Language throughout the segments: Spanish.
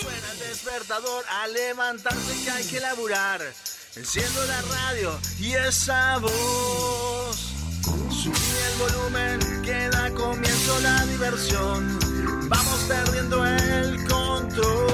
Suena el despertador a levantarse que hay que laburar. Enciendo la radio y esa voz. Subí el volumen que da comienzo la diversión. Vamos perdiendo el control.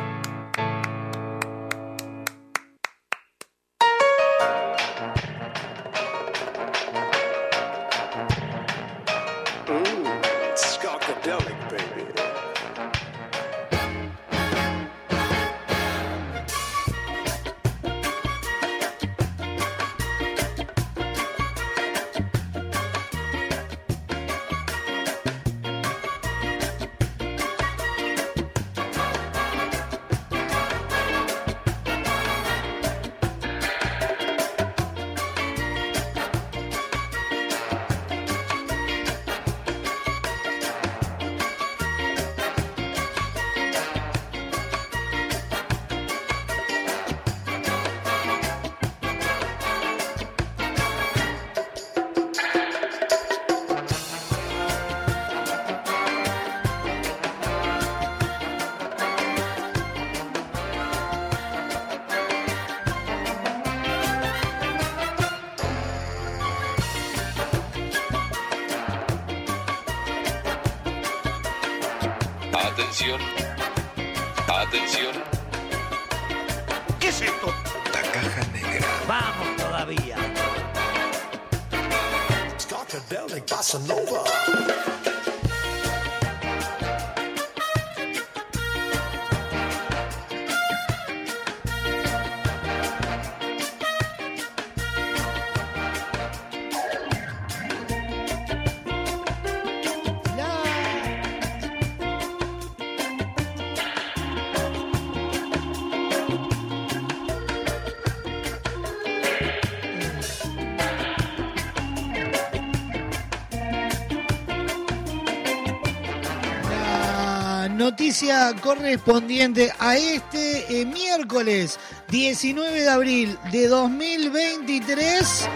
Noticia correspondiente a este eh, miércoles 19 de abril de 2023.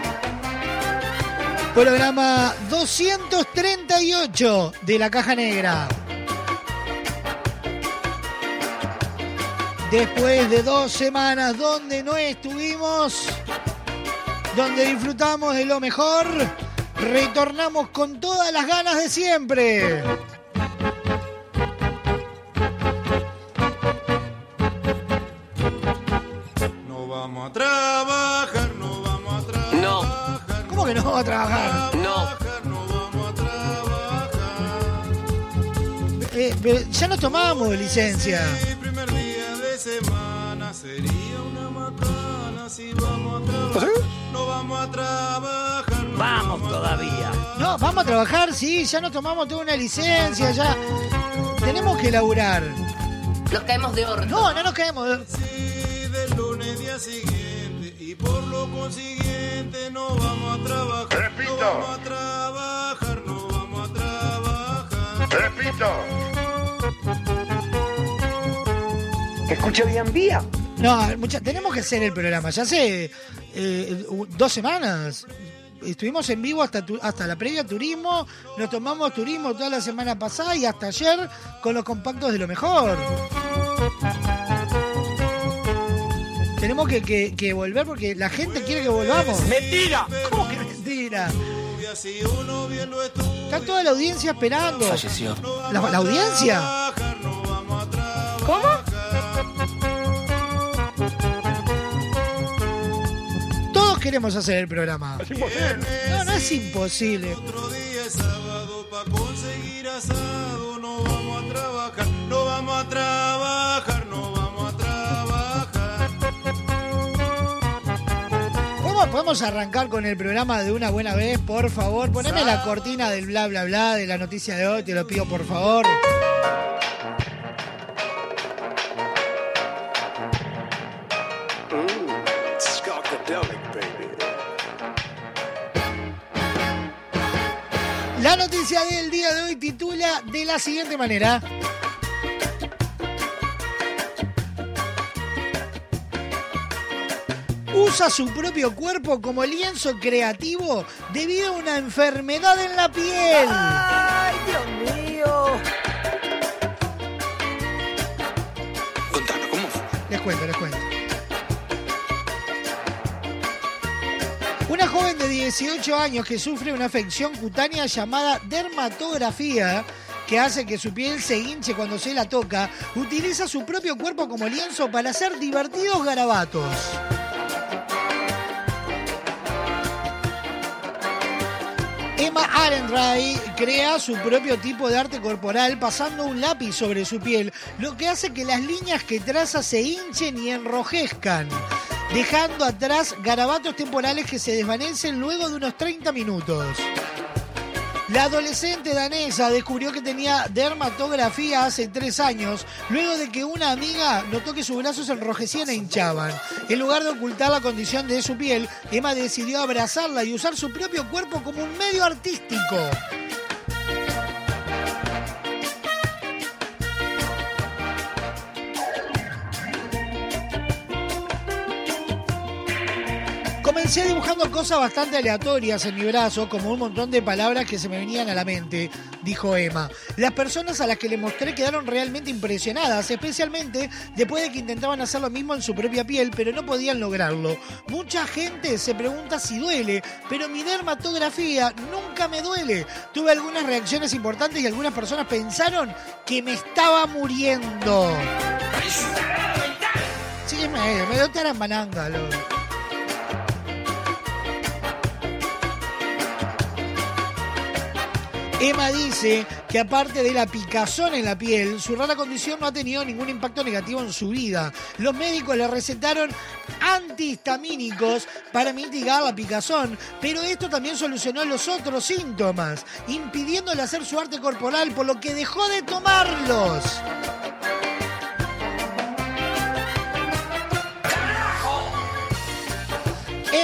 Programa 238 de la Caja Negra. Después de dos semanas donde no estuvimos, donde disfrutamos de lo mejor, retornamos con todas las ganas de siempre. Ya nos tomamos licencia. El primer día de semana sería una macana si vamos a trabajar. No vamos a trabajar. no Vamos todavía. No, vamos a trabajar, sí, ya nos tomamos toda una licencia, ya. Tenemos que laburar. Nos caemos de orto. No, no nos quedemos. Sí, del lunes día siguiente y por lo consiguiente no vamos a trabajar. Repito. No vamos a trabajar, no vamos a trabajar. Repito. Escucha bien, vía. No, mucha- tenemos que hacer el programa. Ya hace eh, dos semanas. Estuvimos en vivo hasta, tu- hasta la previa turismo, nos tomamos turismo toda la semana pasada y hasta ayer con los compactos de lo mejor. Tenemos que, que- que volver porque la gente quiere que volvamos. ¡Mentira! ¿Cómo que mentira? Está toda la audiencia esperando. Falleció. ¿La, la audiencia? Queremos hacer el programa. No, no es imposible. Otro día es sábado pa' conseguir asado. No vamos a trabajar, no vamos a trabajar, no vamos a trabajar. ¿Cómo podemos arrancar con el programa de una buena vez? Por favor, poneme la cortina del bla bla bla de la noticia de hoy, te lo pido por favor. La noticia del día de hoy titula de la siguiente manera. usa su propio cuerpo como lienzo creativo debido a una enfermedad en la piel. ¡Ay, Dios mío! Contanos, ¿cómo fue? Les cuento, les cuento. Una joven de 18 años que sufre una afección cutánea llamada dermatografía, que hace que su piel se hinche cuando se la toca, utiliza su propio cuerpo como lienzo para hacer divertidos garabatos. Emma Arenray crea su propio tipo de arte corporal pasando un lápiz sobre su piel, lo que hace que las líneas que traza se hinchen y enrojezcan, dejando atrás garabatos temporales que se desvanecen luego de unos 30 minutos. La adolescente danesa descubrió que tenía dermatografía hace tres años, luego de que una amiga notó que sus brazos enrojecían e hinchaban. En lugar de ocultar la condición de su piel, Emma decidió abrazarla y usar su propio cuerpo como un medio artístico. Comencé dibujando cosas bastante aleatorias en mi brazo, como un montón de palabras que se me venían a la mente, dijo Emma. Las personas a las que le mostré quedaron realmente impresionadas, especialmente después de que intentaban hacer lo mismo en su propia piel, pero no podían lograrlo. Mucha gente se pregunta si duele, pero mi dermatografía nunca me duele. Tuve algunas reacciones importantes y algunas personas pensaron que me estaba muriendo. Sí, me, dio tarambananga, lo- Emma dice que aparte de la picazón en la piel, su rara condición no ha tenido ningún impacto negativo en su vida. Los médicos le recetaron antihistamínicos para mitigar la picazón, pero esto también solucionó los otros síntomas, impidiéndole hacer su arte corporal, por lo que dejó de tomarlos.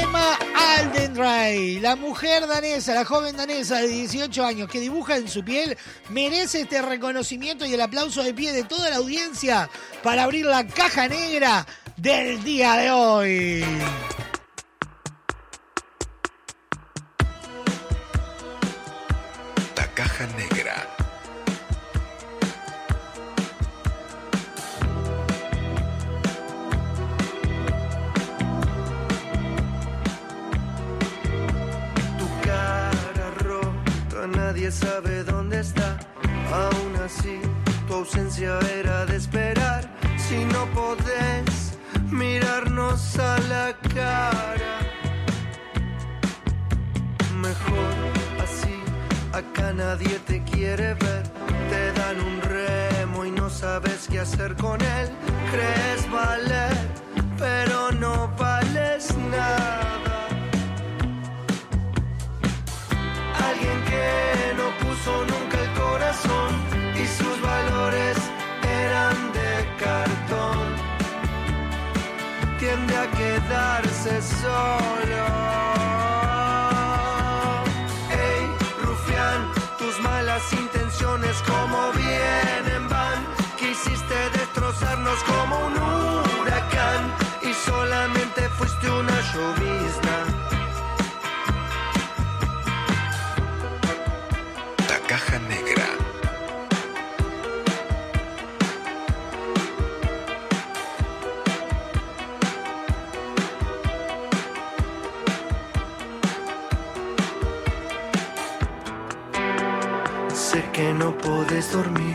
Emma Aldenray, la mujer danesa, la joven danesa de 18 años que dibuja en su piel, merece este reconocimiento y el aplauso de pie de toda la audiencia para abrir la caja negra del día de hoy. La caja negra. Nadie sabe dónde está. Aún así, tu ausencia era de esperar. Si no podés mirarnos a la cara, mejor así. Acá nadie te quiere ver. Te dan un remo y no sabes qué hacer con él. Crees valer, pero no quedarse solo. Ey, rufián, tus malas intenciones como vienen van. Quisiste destrozarnos como un huracán y solamente fuiste una llovizna. Puedes dormir.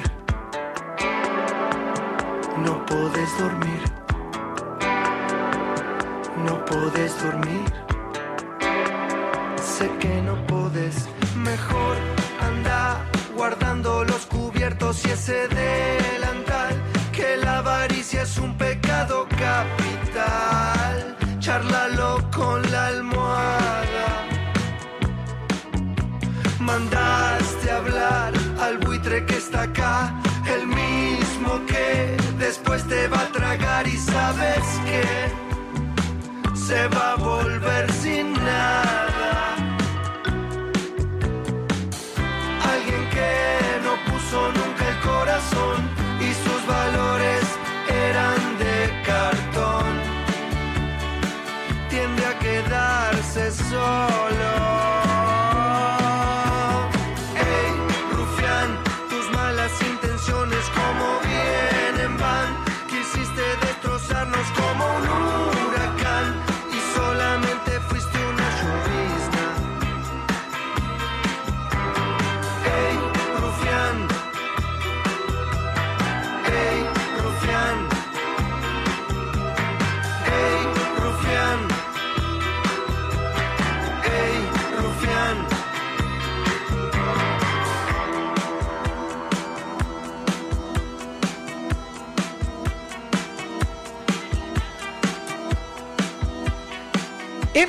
Se va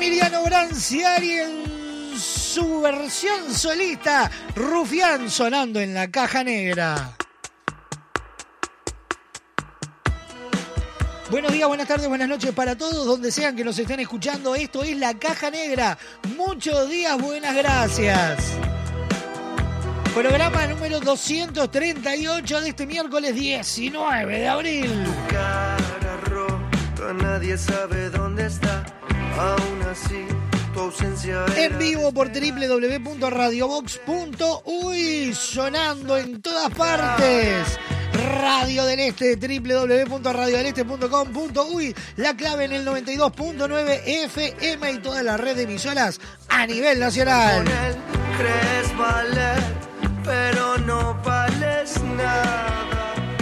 Emiliano Branciari en su versión solista, Rufián sonando en la caja negra. Buenos días, buenas tardes, buenas noches para todos, donde sean que nos estén escuchando. Esto es La Caja Negra. Muchos días, buenas gracias. Programa número 238 de este miércoles 19 de abril. cara rota, nadie sabe dónde está. Aún así, tu ausencia En vivo por www.radiobox.uy, sonando en todas partes. Radio del Este, www.radiodeleste.com.uy, la clave en el 92.9 FM y toda la red de emisoras a nivel nacional. Con él crees valer, pero no vales nada.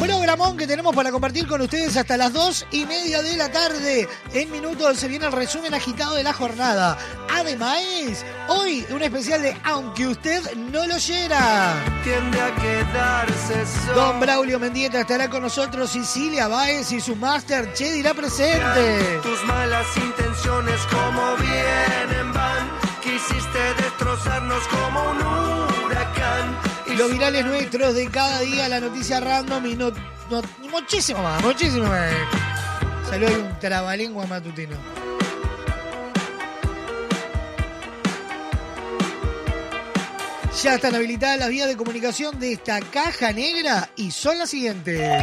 Programón que tenemos para compartir con ustedes hasta las dos y media de la tarde. En minutos se viene el resumen agitado de la jornada. Además, hoy un especial de Aunque usted no lo oyera. Tiende a quedarse solo. Don Braulio Mendieta estará con nosotros, Sicilia Báez y su máster Che dirá presente. Tus malas intenciones como vienen van. Quisiste destrozarnos como un Los virales nuestros de cada día, la noticia random y, no, muchísimo más, muchísimo más. Salió un trabalengua matutino. Ya están habilitadas las vías de comunicación de esta caja negra y son las siguientes.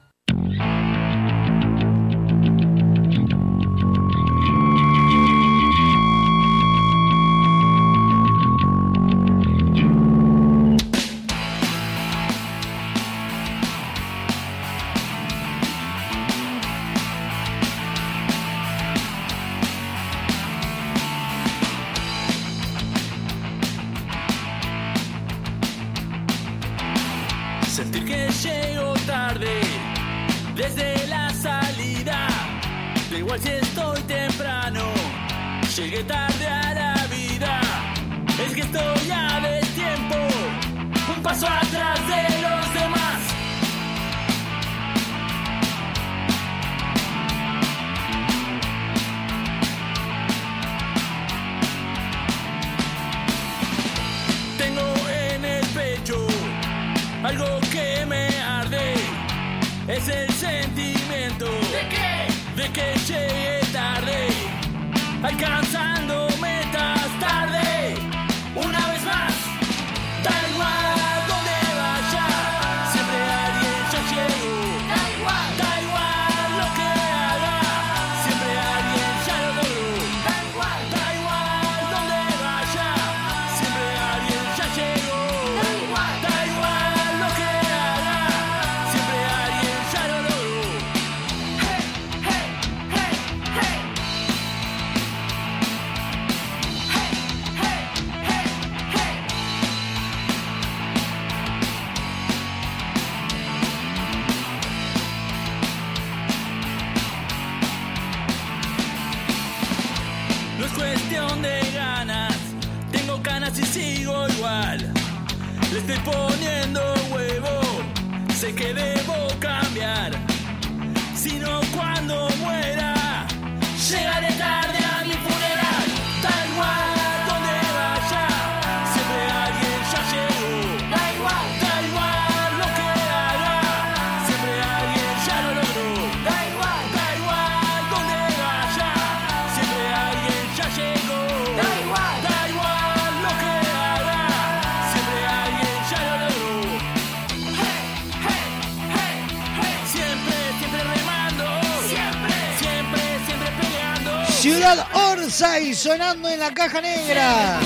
Sonando en la caja negra.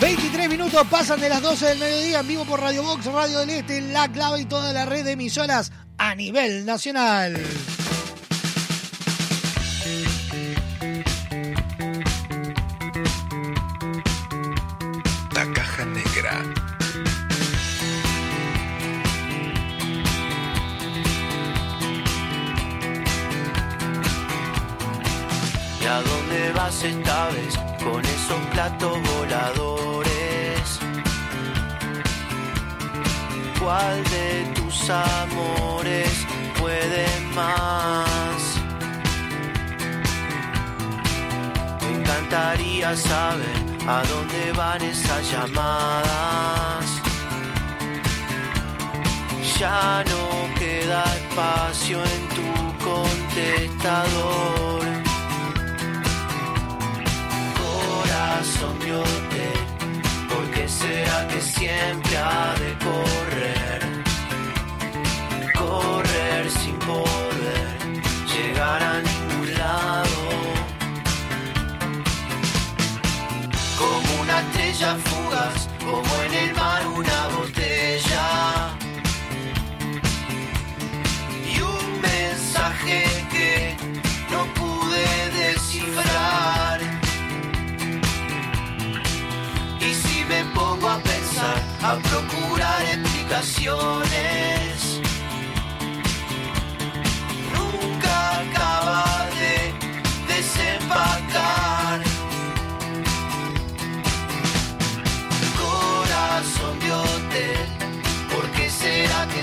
23 minutos pasan de las 12 del mediodía en vivo por Radio Box, Radio del Este, La Clave y toda la red de emisoras a nivel nacional.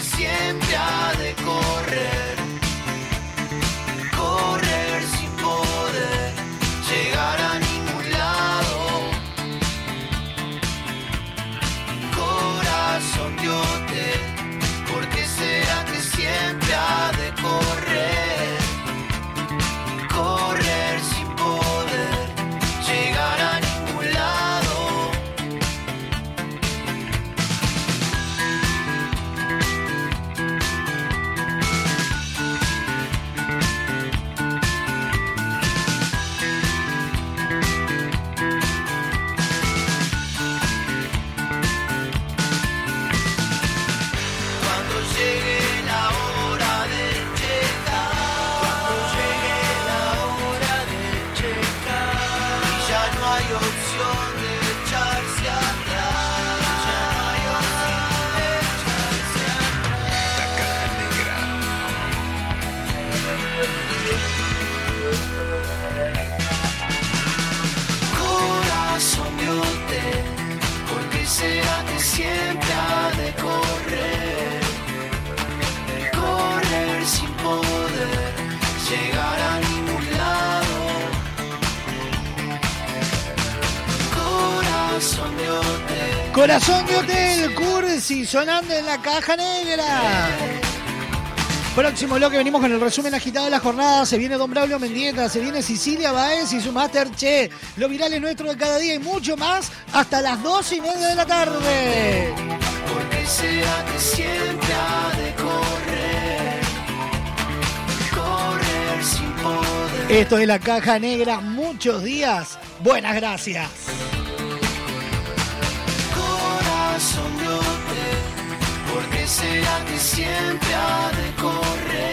Siempre Corazón de Hotel Cursi sonando en la caja negra. Próximo bloque venimos con el resumen agitado de la jornada. Se viene Don Braulio Mendieta, se viene Sicilia Baez y su Master Che. Lo viral es nuestro de cada día y mucho más hasta las dos y media de la tarde. ¿Por qué será que siempre ha de correr? Correr sin poder. Esto es la caja negra. Muchos días. Buenas gracias. Será que siempre ha de correr?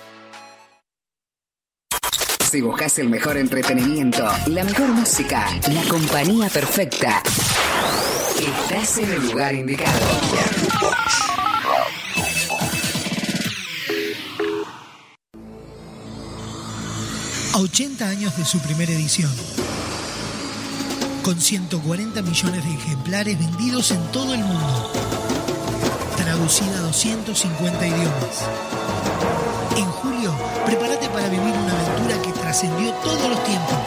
Si buscas el mejor entretenimiento, la mejor música, la compañía perfecta, estás en el lugar indicado. A 80 años de su primera edición. Con 140 millones de ejemplares vendidos en todo el mundo. Traducida a 250 idiomas. En julio, prepárate para vivir una aventura que trascendió todos los tiempos.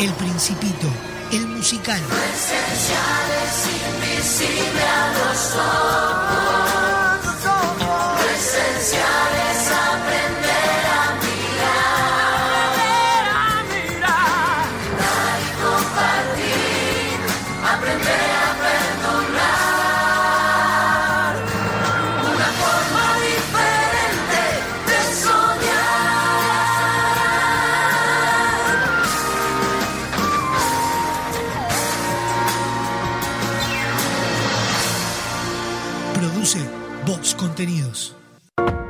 El Principito, el musical. a los ojos.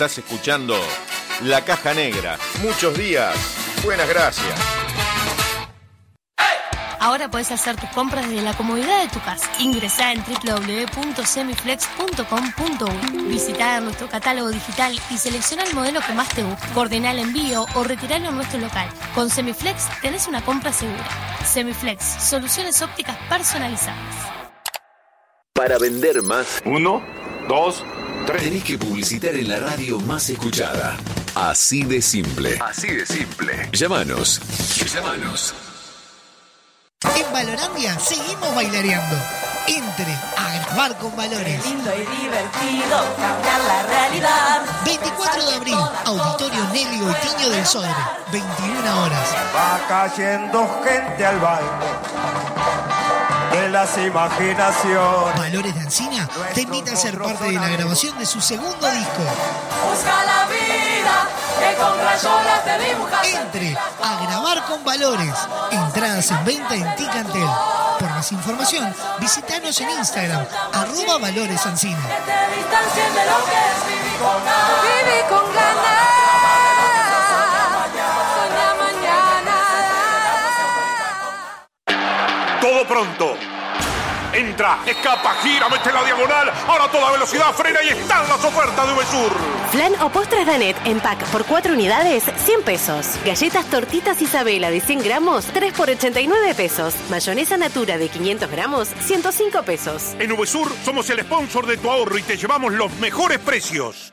Estás escuchando La Caja Negra. Muchos días. Buenas gracias. Ahora puedes hacer tus compras desde la comodidad de tu casa. Ingresá en www.semiflex.com.uy. Visita nuestro catálogo digital y selecciona el modelo que más te guste. Coordina el envío o retiralo en nuestro local. Con Semiflex tenés una compra segura. Semiflex, soluciones ópticas personalizadas. Para vender más. Uno, dos, tres. Tenés que publicitar en la radio más escuchada. Así de simple. Así de simple. Llámanos. Llámanos. En Valorandia seguimos bailareando. Entre a grabar con valores. Lindo y divertido cambiar la realidad. 24 de abril, Auditorio Nelly Goitiño del Sodre. 21 horas. Va cayendo gente al baile de las imaginaciones. Valores de Ancina te invita a ser parte de la grabación de su segundo disco. Busca la vida que con rayolas te dibuja. Entre a grabar con valores. Entradas en venta en Ticantel. Por más información, visítanos en Instagram, arroba valores Ancina. Que te distancien de lo que es vivir con ganas. Vivir con ganas. Todo pronto. Entra, escapa, gira, mete la diagonal. Ahora a toda velocidad frena y están las ofertas de VSUR. Flan o postres Danet en pack por 4 unidades, 100 pesos. Galletas tortitas Isabela de 100 gramos, 3 por 89 pesos. Mayonesa Natura de 500 gramos, 105 pesos. En VSUR somos el sponsor de tu ahorro y te llevamos los mejores precios.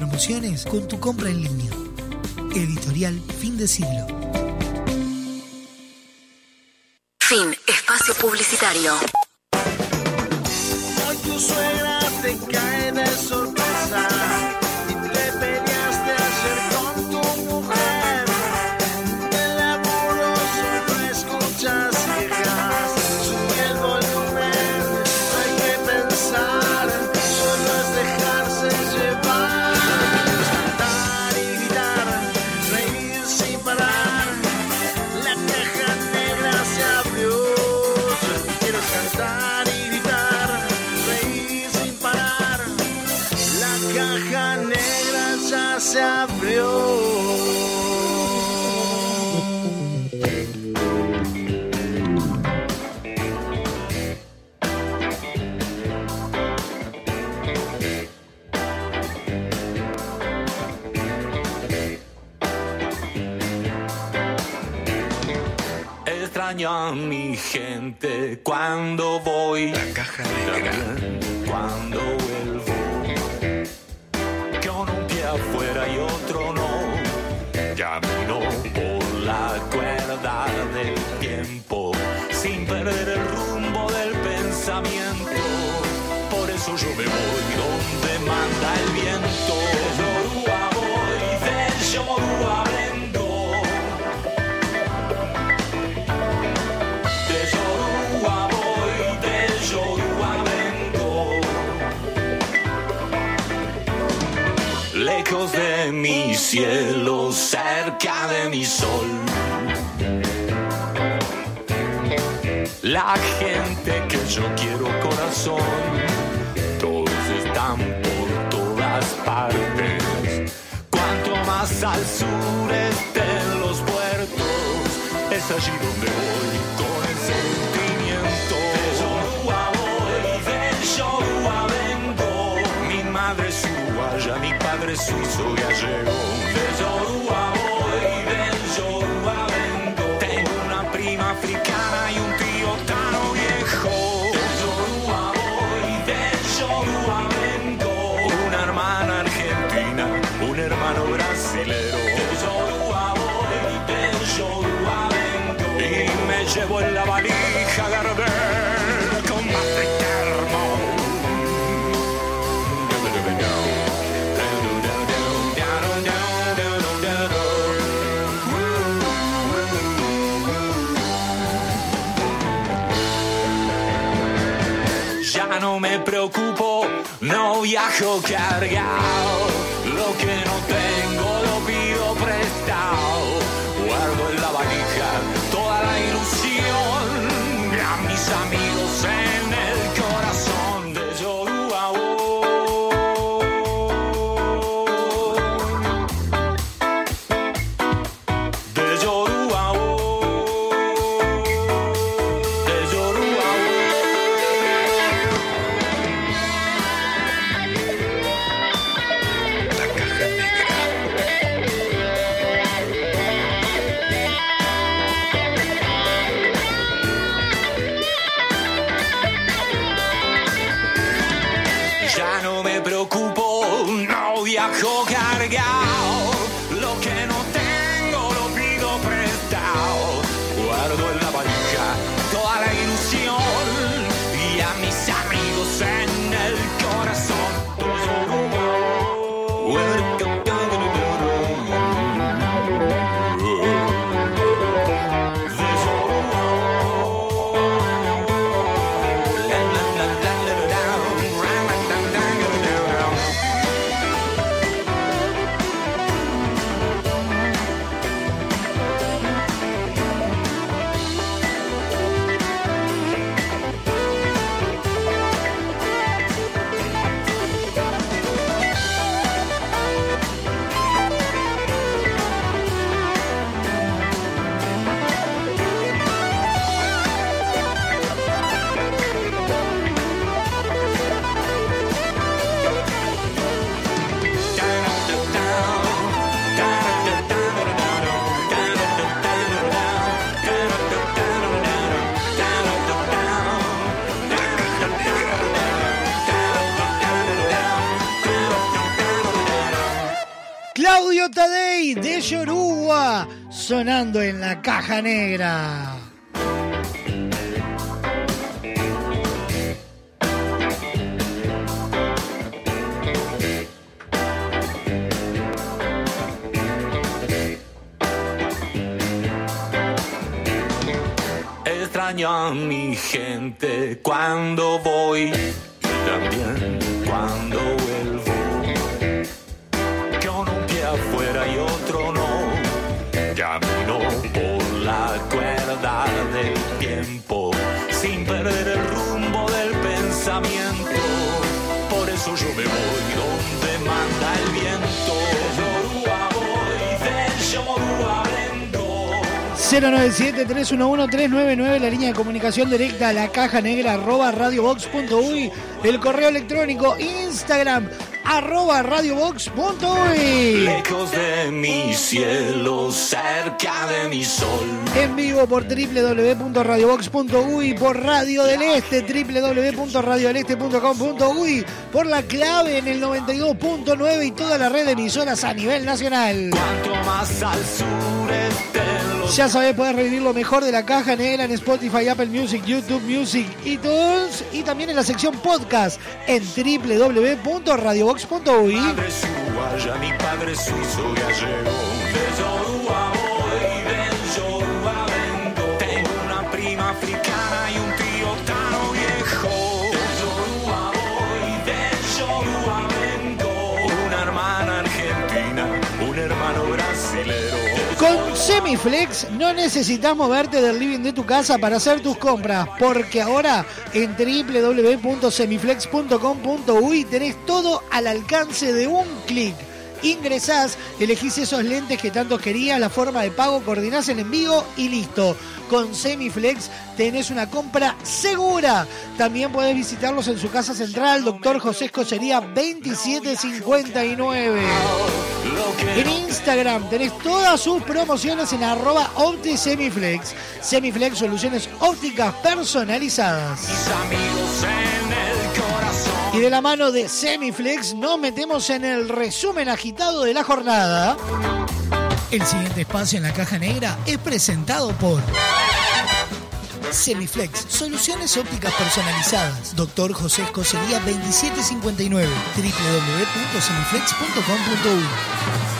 promociones con tu compra en línea. Editorial Fin de Siglo. Fin. Espacio publicitario. Hoy tu suegra te cae de sorpresa a mi gente cuando voy. La caja Cuando vuelvo. Con un pie afuera y otro no. Camino por De mi cielo, cerca de mi sol. La gente que yo quiero corazón, todos están por todas partes. Cuanto más al sur estén los puertos, es allí donde voy con mi padre es suizo me preocupo, no viajo cargado. Lo que no tengo lo pido prestado. Guardo en la valija toda la ilusión a mis amigos en en la caja negra. Extraño a mi gente cuando voy 097-311-399, la línea de comunicación directa a la caja negra arroba radiobox.uy, el correo electrónico, Instagram arroba radiobox.uy. Lejos de mi cielo, cerca de mi sol. En vivo por www.radiobox.uy, por Radio del Este, www.radiodeleste.com.uy, por la clave en el 92.9 y toda la red de emisoras a nivel nacional. Cuanto más al sur Ya sabés, podés revivir lo mejor de la caja negra en Spotify, Apple Music, YouTube Music, iTunes y también en la sección podcast en www.radiobox.uy. Semiflex no necesitas moverte del living de tu casa para hacer tus compras, porque ahora en www.semiflex.com.uy tenés todo al alcance de un clic. Ingresás, elegís esos lentes que tanto querías, la forma de pago, coordinás el envío y listo. Con Semiflex tenés una compra segura. También podés visitarlos en su casa central, Doctor José Escocería 2759. En Instagram tenés todas sus promociones en arroba OptiSemiflex. Semiflex, soluciones ópticas personalizadas. Amigos en el. Y de la mano de Semiflex nos metemos en el resumen agitado de la jornada. El siguiente espacio en la caja negra es presentado por Semiflex, soluciones ópticas personalizadas. Doctor José Escocería 2759, www.semiflex.com.uy.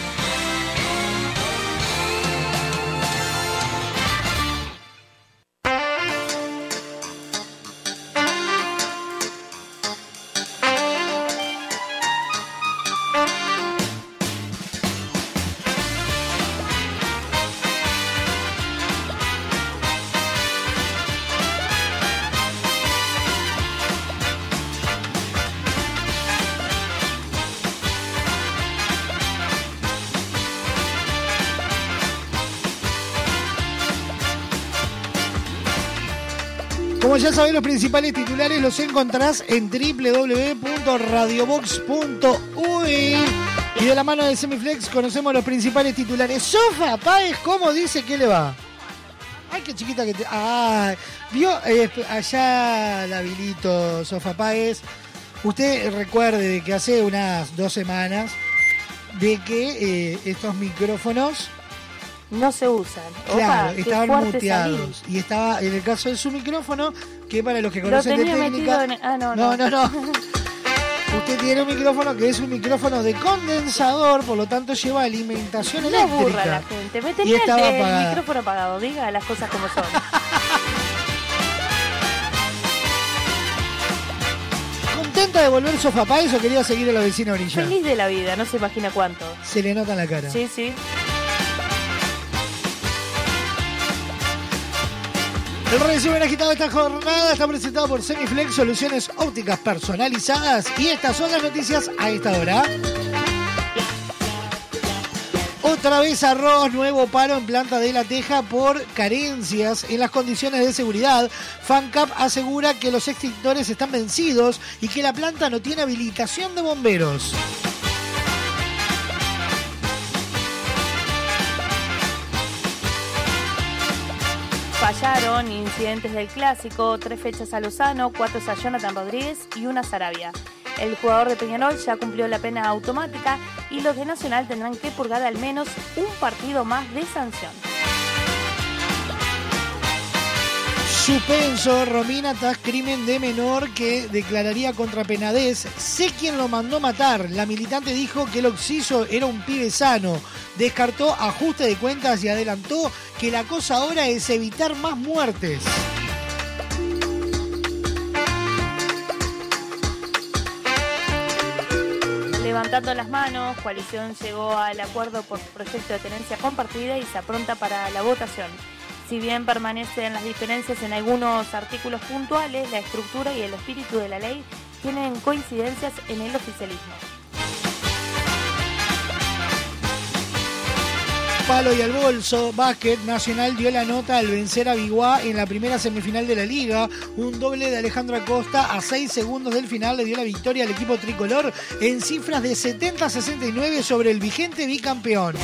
Ya sabés, los principales titulares los encontrás en www.radiobox.uy. Y de la mano de Semiflex conocemos los principales titulares. Sofa Páez, ¿cómo dice que le va? Ay, qué chiquita que te. Ah, vio eh, allá la habilito, Sofa Páez. Usted recuerde que hace unas dos semanas de que eh, estos micrófonos No se usan. Claro, Opa, estaban muteados. Y estaba en el caso de su micrófono, que para los que Lo conocen de tenía técnica. en... Ah, no, No, no. no, no. Usted tiene un micrófono que es un micrófono de condensador, por lo tanto lleva alimentación No eléctrica. aburra a la gente. Me Y tenía el, estaba el apagada. micrófono apagado. Diga las cosas como son. ¿Contenta de volver Sofá Páez o quería seguir a la vecina orilla? Feliz de la vida, no se imagina cuánto. Se le nota en la cara. Sí, sí. El resumen agitado de esta jornada está presentado por Semiflex, soluciones ópticas personalizadas. Y estas son las noticias a esta hora. Otra vez arroz, nuevo paro en planta de La Teja por carencias en las condiciones de seguridad. FanCap asegura que los extintores están vencidos y que la planta no tiene habilitación de bomberos. Fallaron incidentes del clásico, tres fechas a Lozano, cuatro a Jonathan Rodríguez y una a Sarabia. El jugador de Peñarol ya cumplió la pena automática y los de Nacional tendrán que purgar al menos un partido más de sanción. Suspenso, Romina tras crimen de menor que declararía contra Penadez. Sé quién lo mandó matar. La militante dijo que el Oxiso era un pibe sano. Descartó ajuste de cuentas y adelantó que la cosa ahora es evitar más muertes. Frotando las manos, Coalición llegó al acuerdo por proyecto de tenencia compartida y se apronta para la votación. Si bien permanecen las diferencias en algunos artículos puntuales, la estructura y el espíritu de la ley tienen coincidencias en el oficialismo. Palo y al bolso, Básquet Nacional dio la nota al vencer a Biguá en la primera semifinal de la liga. Un doble de Alejandro Acosta a 6 segundos del final le dio la victoria al equipo tricolor en cifras de 70-69 sobre el vigente bicampeón.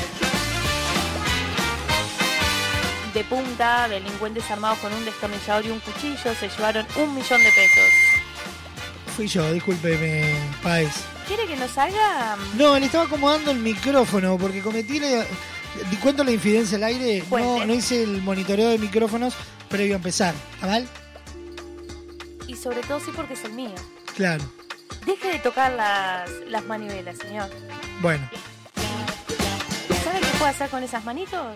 De punta, delincuentes armados con un destornillador y un cuchillo se llevaron un millón de pesos. Fui yo, discúlpeme, Paez. ¿Quiere que nos haga? No, le estaba acomodando el micrófono porque cometí la... Cuento la infidencia al aire. No, hice el monitoreo de micrófonos previo a empezar. ¿Está mal? Y sobre todo sí porque es el mío. Claro. Deje de tocar las, las manivelas, señor. Bueno. ¿Sabe qué puede hacer con esas manitos?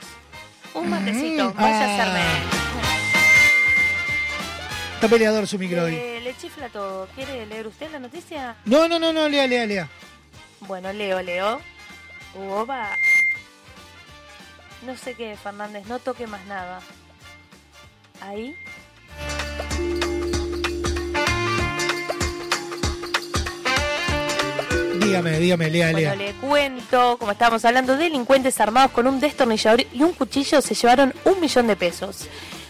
Un matecito. Mm, Vaya a ah. hacerme. Está peleador su micro hoy. Eh, le chifla todo. ¿Quiere leer usted la noticia? No, no, no, no, lea, lea, lea. Bueno, leo, leo. Uoba. No sé qué, Fernández, no toque más nada. Ahí. Dígame, dígame, lea, Bueno, lea. le cuento, como estábamos hablando, delincuentes armados con un destornillador y un cuchillo se llevaron un millón de pesos.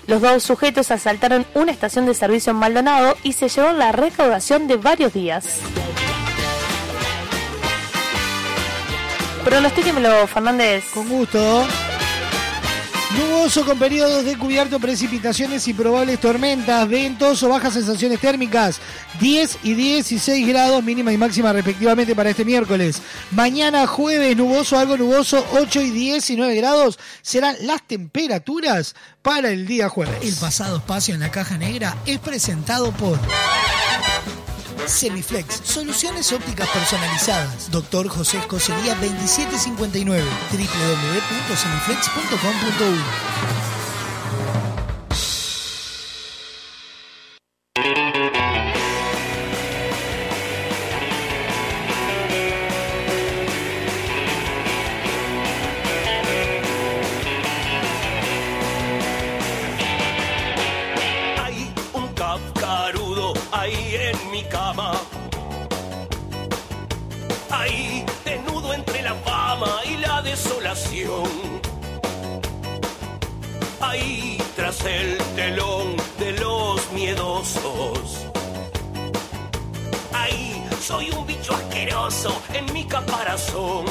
Los dos sujetos asaltaron una estación de servicio en Maldonado y se llevaron la recaudación de varios días. Pronostíquemelo, Fernández. Con gusto. Nuboso con periodos de cubierto, precipitaciones y probables tormentas, ventos o bajas sensaciones térmicas. 10 y 16 grados mínima y máxima respectivamente para este miércoles. Mañana jueves nuboso, algo nuboso, 8 y 19 grados serán las temperaturas para el día jueves. El pasado espacio en la caja negra es presentado por Semiflex, soluciones ópticas personalizadas. Doctor José Escocería 2759, www.semiflex.com.uy. mi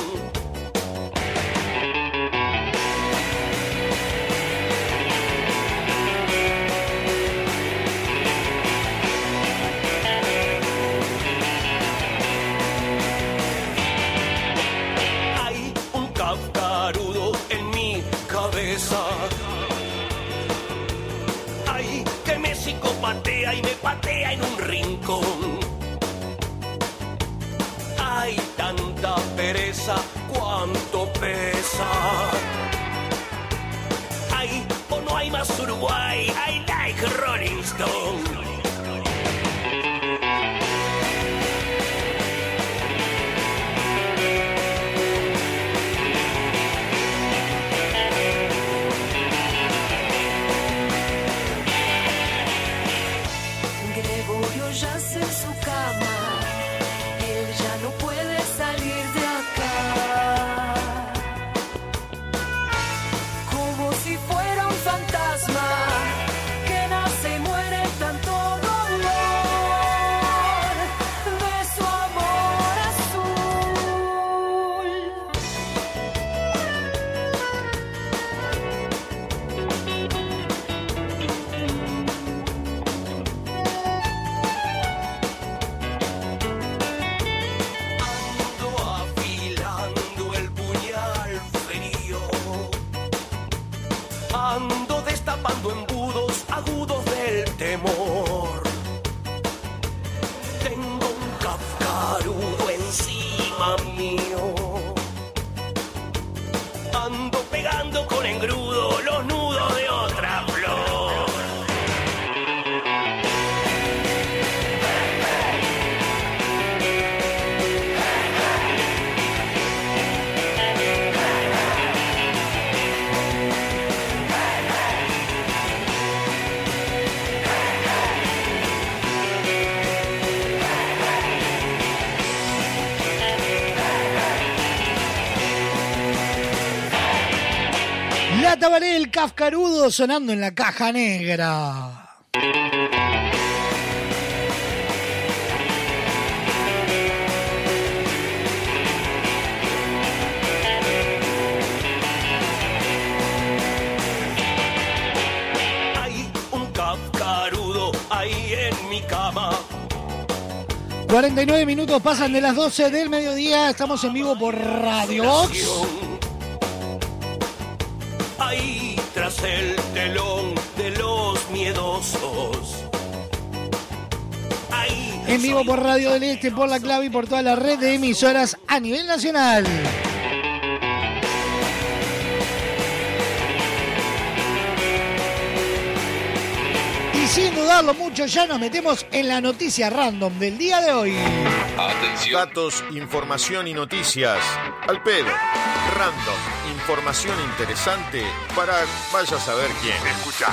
Uruguay, I like Rolling Stone. Kafkarudo sonando en la caja negra. Hay un Kafkarudo ahí en mi cama. 49 minutos pasan de las 12 del mediodía. Estamos en vivo por Radio Box. Vivo por Radio del Este, por la clave y por toda la red de emisoras a nivel nacional. Y sin dudarlo mucho, ya nos metemos en la noticia random del día de hoy. Atención. Datos, información y noticias. Al pedo. Random. Información interesante para vaya a saber quién. Escucha.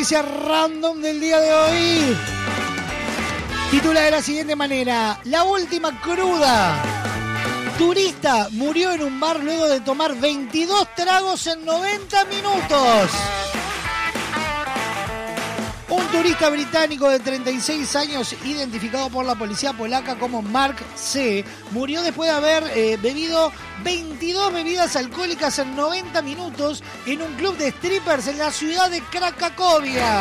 Noticia random del día de hoy titula de la siguiente manera: La última cruda. Turista murió en un bar luego de tomar 22 tragos en 90 minutos. Un turista británico de 36 años, identificado por la policía polaca como Mark C., murió después de haber eh, bebido 22 bebidas alcohólicas en 90 minutos en un club de strippers en la ciudad de Cracovia.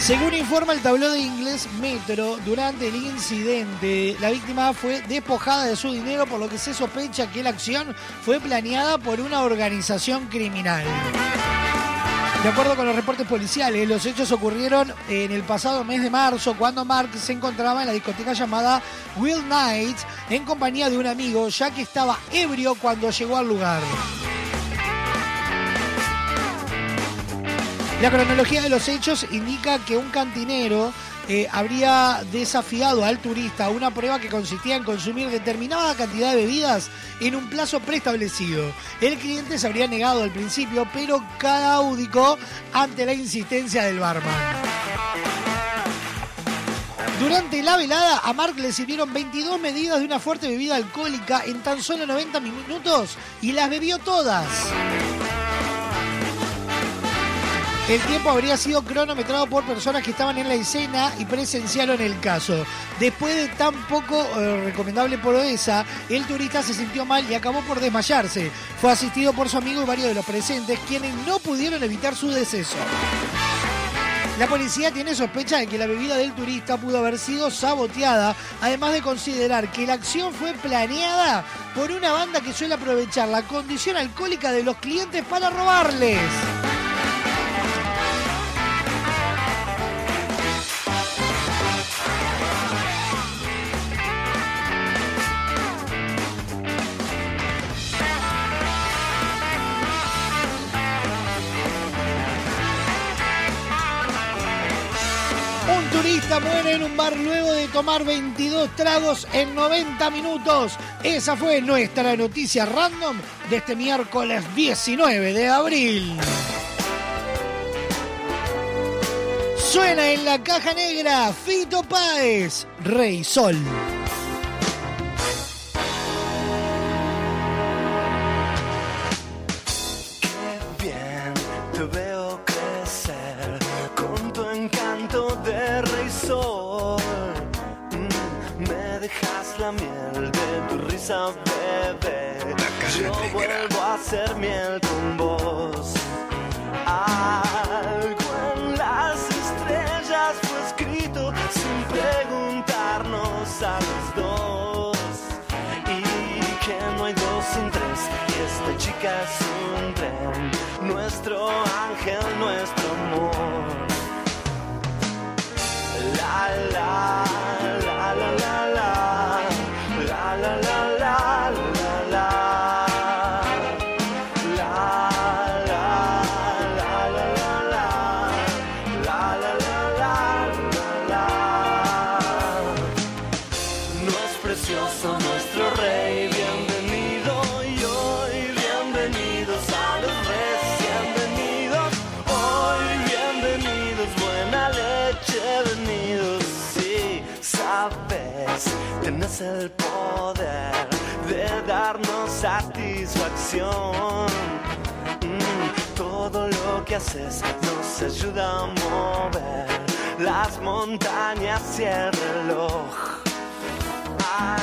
Según informa el tabloide inglés Metro, durante el incidente, la víctima fue despojada de su dinero, por lo que se sospecha que la acción fue planeada por una organización criminal. De acuerdo con los reportes policiales, los hechos ocurrieron en el pasado mes de marzo, cuando Mark se encontraba en la discoteca llamada Will Night en compañía de un amigo, ya que estaba ebrio cuando llegó al lugar. La cronología de los hechos indica que un cantinero eh, habría desafiado al turista una prueba que consistía en consumir determinada cantidad de bebidas en un plazo preestablecido. El cliente se habría negado al principio, pero caudicó ante la insistencia del barman. Durante la velada, a Mark le sirvieron 22 medidas de una fuerte bebida alcohólica en tan solo 90 minutos y las bebió todas. El tiempo habría sido cronometrado por personas que estaban en la escena y presenciaron el caso. Después de tan poco eh, recomendable proeza, el turista se sintió mal y acabó por desmayarse. Fue asistido por su amigo y varios de los presentes, quienes no pudieron evitar su deceso. La policía tiene sospecha de que la bebida del turista pudo haber sido saboteada, además de considerar que la acción fue planeada por una banda que suele aprovechar la condición alcohólica de los clientes para robarles. En un bar luego de tomar 22 tragos en 90 minutos. Esa fue nuestra noticia random de este miércoles 19 de abril. Suena en la caja negra Fito Páez, Rey Sol. Un. Nuestro ángel, nuestro amor. Haces nos ayuda a mover las montañas y el reloj. Ah,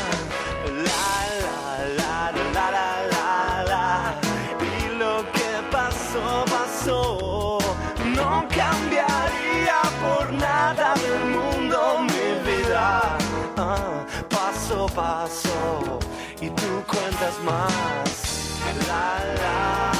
la, la, la, la, la, la, la. Y lo que pasó, pasó. No cambiaría por nada del mundo mi vida. Ah, paso, paso. Y tú cuentas más. La, la,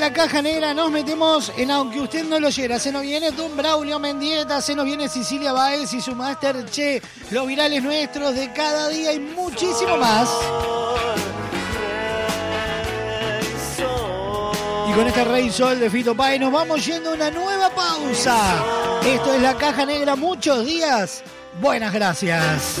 la caja negra, nos metemos en Aunque usted no lo oyera. Se nos viene Don Braulio Mendieta, se nos viene Cecilia Baez y su Master Che, los virales nuestros de cada día y muchísimo más. Y con este Rey Sol de Fito Pai nos vamos yendo a una nueva pausa. Esto es la caja negra, muchos días. Buenas gracias.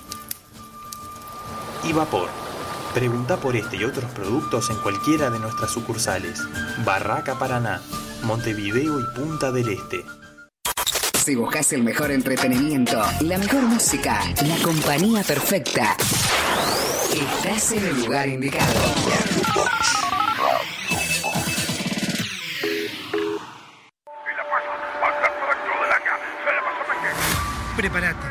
y vapor. Pregunta por este y otros productos en cualquiera de nuestras sucursales. Barraca Paraná, Montevideo y Punta del Este. Si buscas el mejor entretenimiento, la mejor música, la compañía perfecta, estás en el lugar indicado. Prepárate.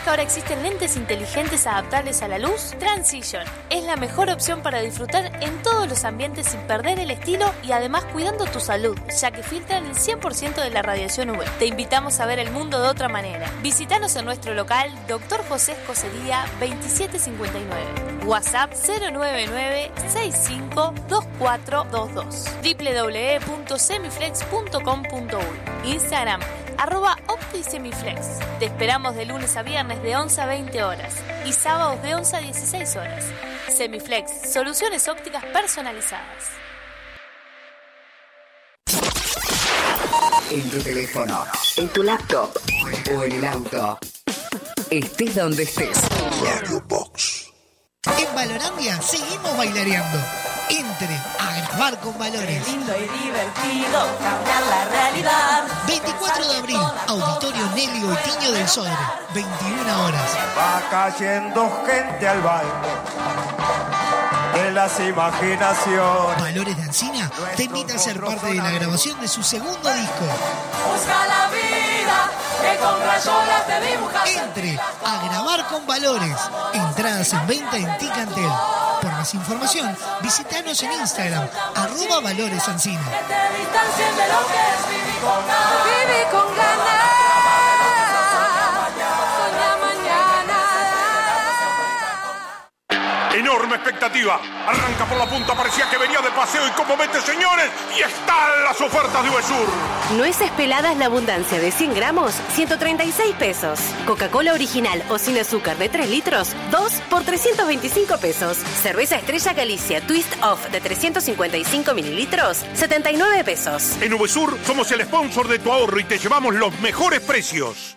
¿Sabías que ahora existen lentes inteligentes adaptables a la luz? Transition es la mejor opción para disfrutar en todos los ambientes sin perder el estilo y además cuidando tu salud, ya que filtran el 100% de la radiación UV. Te invitamos a ver el mundo de otra manera. Visítanos en nuestro local Dr. José Escocería 2759. WhatsApp 099 652422 www.semiflex.com.uy Instagram arroba OptiSemiflex. Te esperamos de lunes a viernes de 11 a 20 horas y sábados de 11 a 16 horas. Semiflex, soluciones ópticas personalizadas. En tu teléfono, en tu laptop o en el auto. Estés donde estés. Radio Box. En Valorandia seguimos bailareando. Entre a grabar con valores. lindo y divertido cambiar la realidad. 24 de abril, Auditorio Nelly Tiño del Sodre, 21 horas. Va cayendo gente al baile de las imaginaciones. Valores de Ancina te invita a ser parte de la grabación de su segundo disco. Busca la vida que con rayolas te dibujas. Entre a grabar con valores. Entradas en venta en Ticantel. Por más información, visítanos en Instagram, arroba valores. Que te distancien de lo que es vivir con ganas. Vivir con ganas. Enorme expectativa. Arranca por la punta, parecía que venía de paseo y como mete, señores, y están las ofertas de Uvesur. Nueces peladas la abundancia de 100 gramos, 136 pesos. Coca-Cola original o sin azúcar de 3 litros, 2 por 325 pesos. Cerveza Estrella Galicia Twist Off de 355 mililitros, 79 pesos. En Uvesur somos el sponsor de tu ahorro y te llevamos los mejores precios.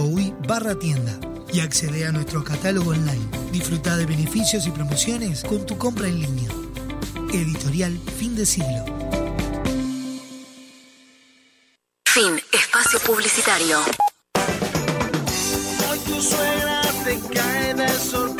www.findesiglo.com.uy barra tienda y accede a nuestro catálogo online. Disfruta de beneficios y promociones con tu compra en línea. Editorial Fin de Siglo. Fin. Espacio publicitario. Hoy tu suegra te cae de sorpresa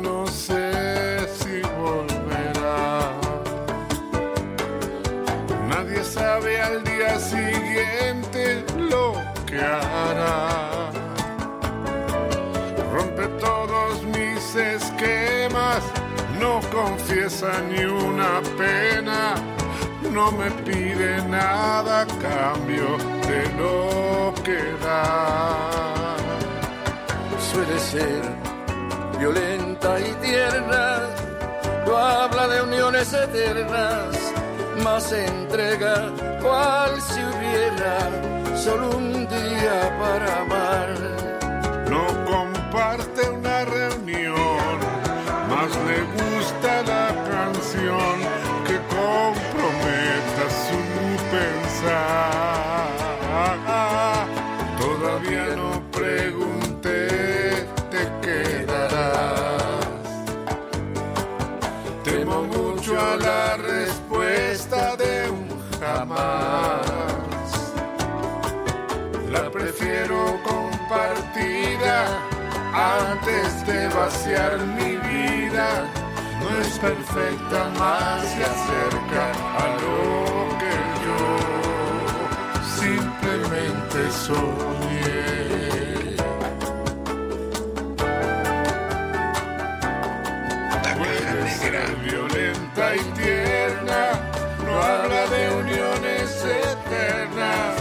sabe al día siguiente lo que hará. Rompe todos mis esquemas, no confiesa ni una pena, no me pide nada a cambio de lo que da. Suele ser violenta y tierna, no habla de uniones eternas, más entrega cual si hubiera solo un día para amar. No comparte una reunión, antes de vaciar mi vida. No es perfecta, más se acerca a lo que yo simplemente soñé. Puede ser violenta y tierna, no habla de uniones eternas,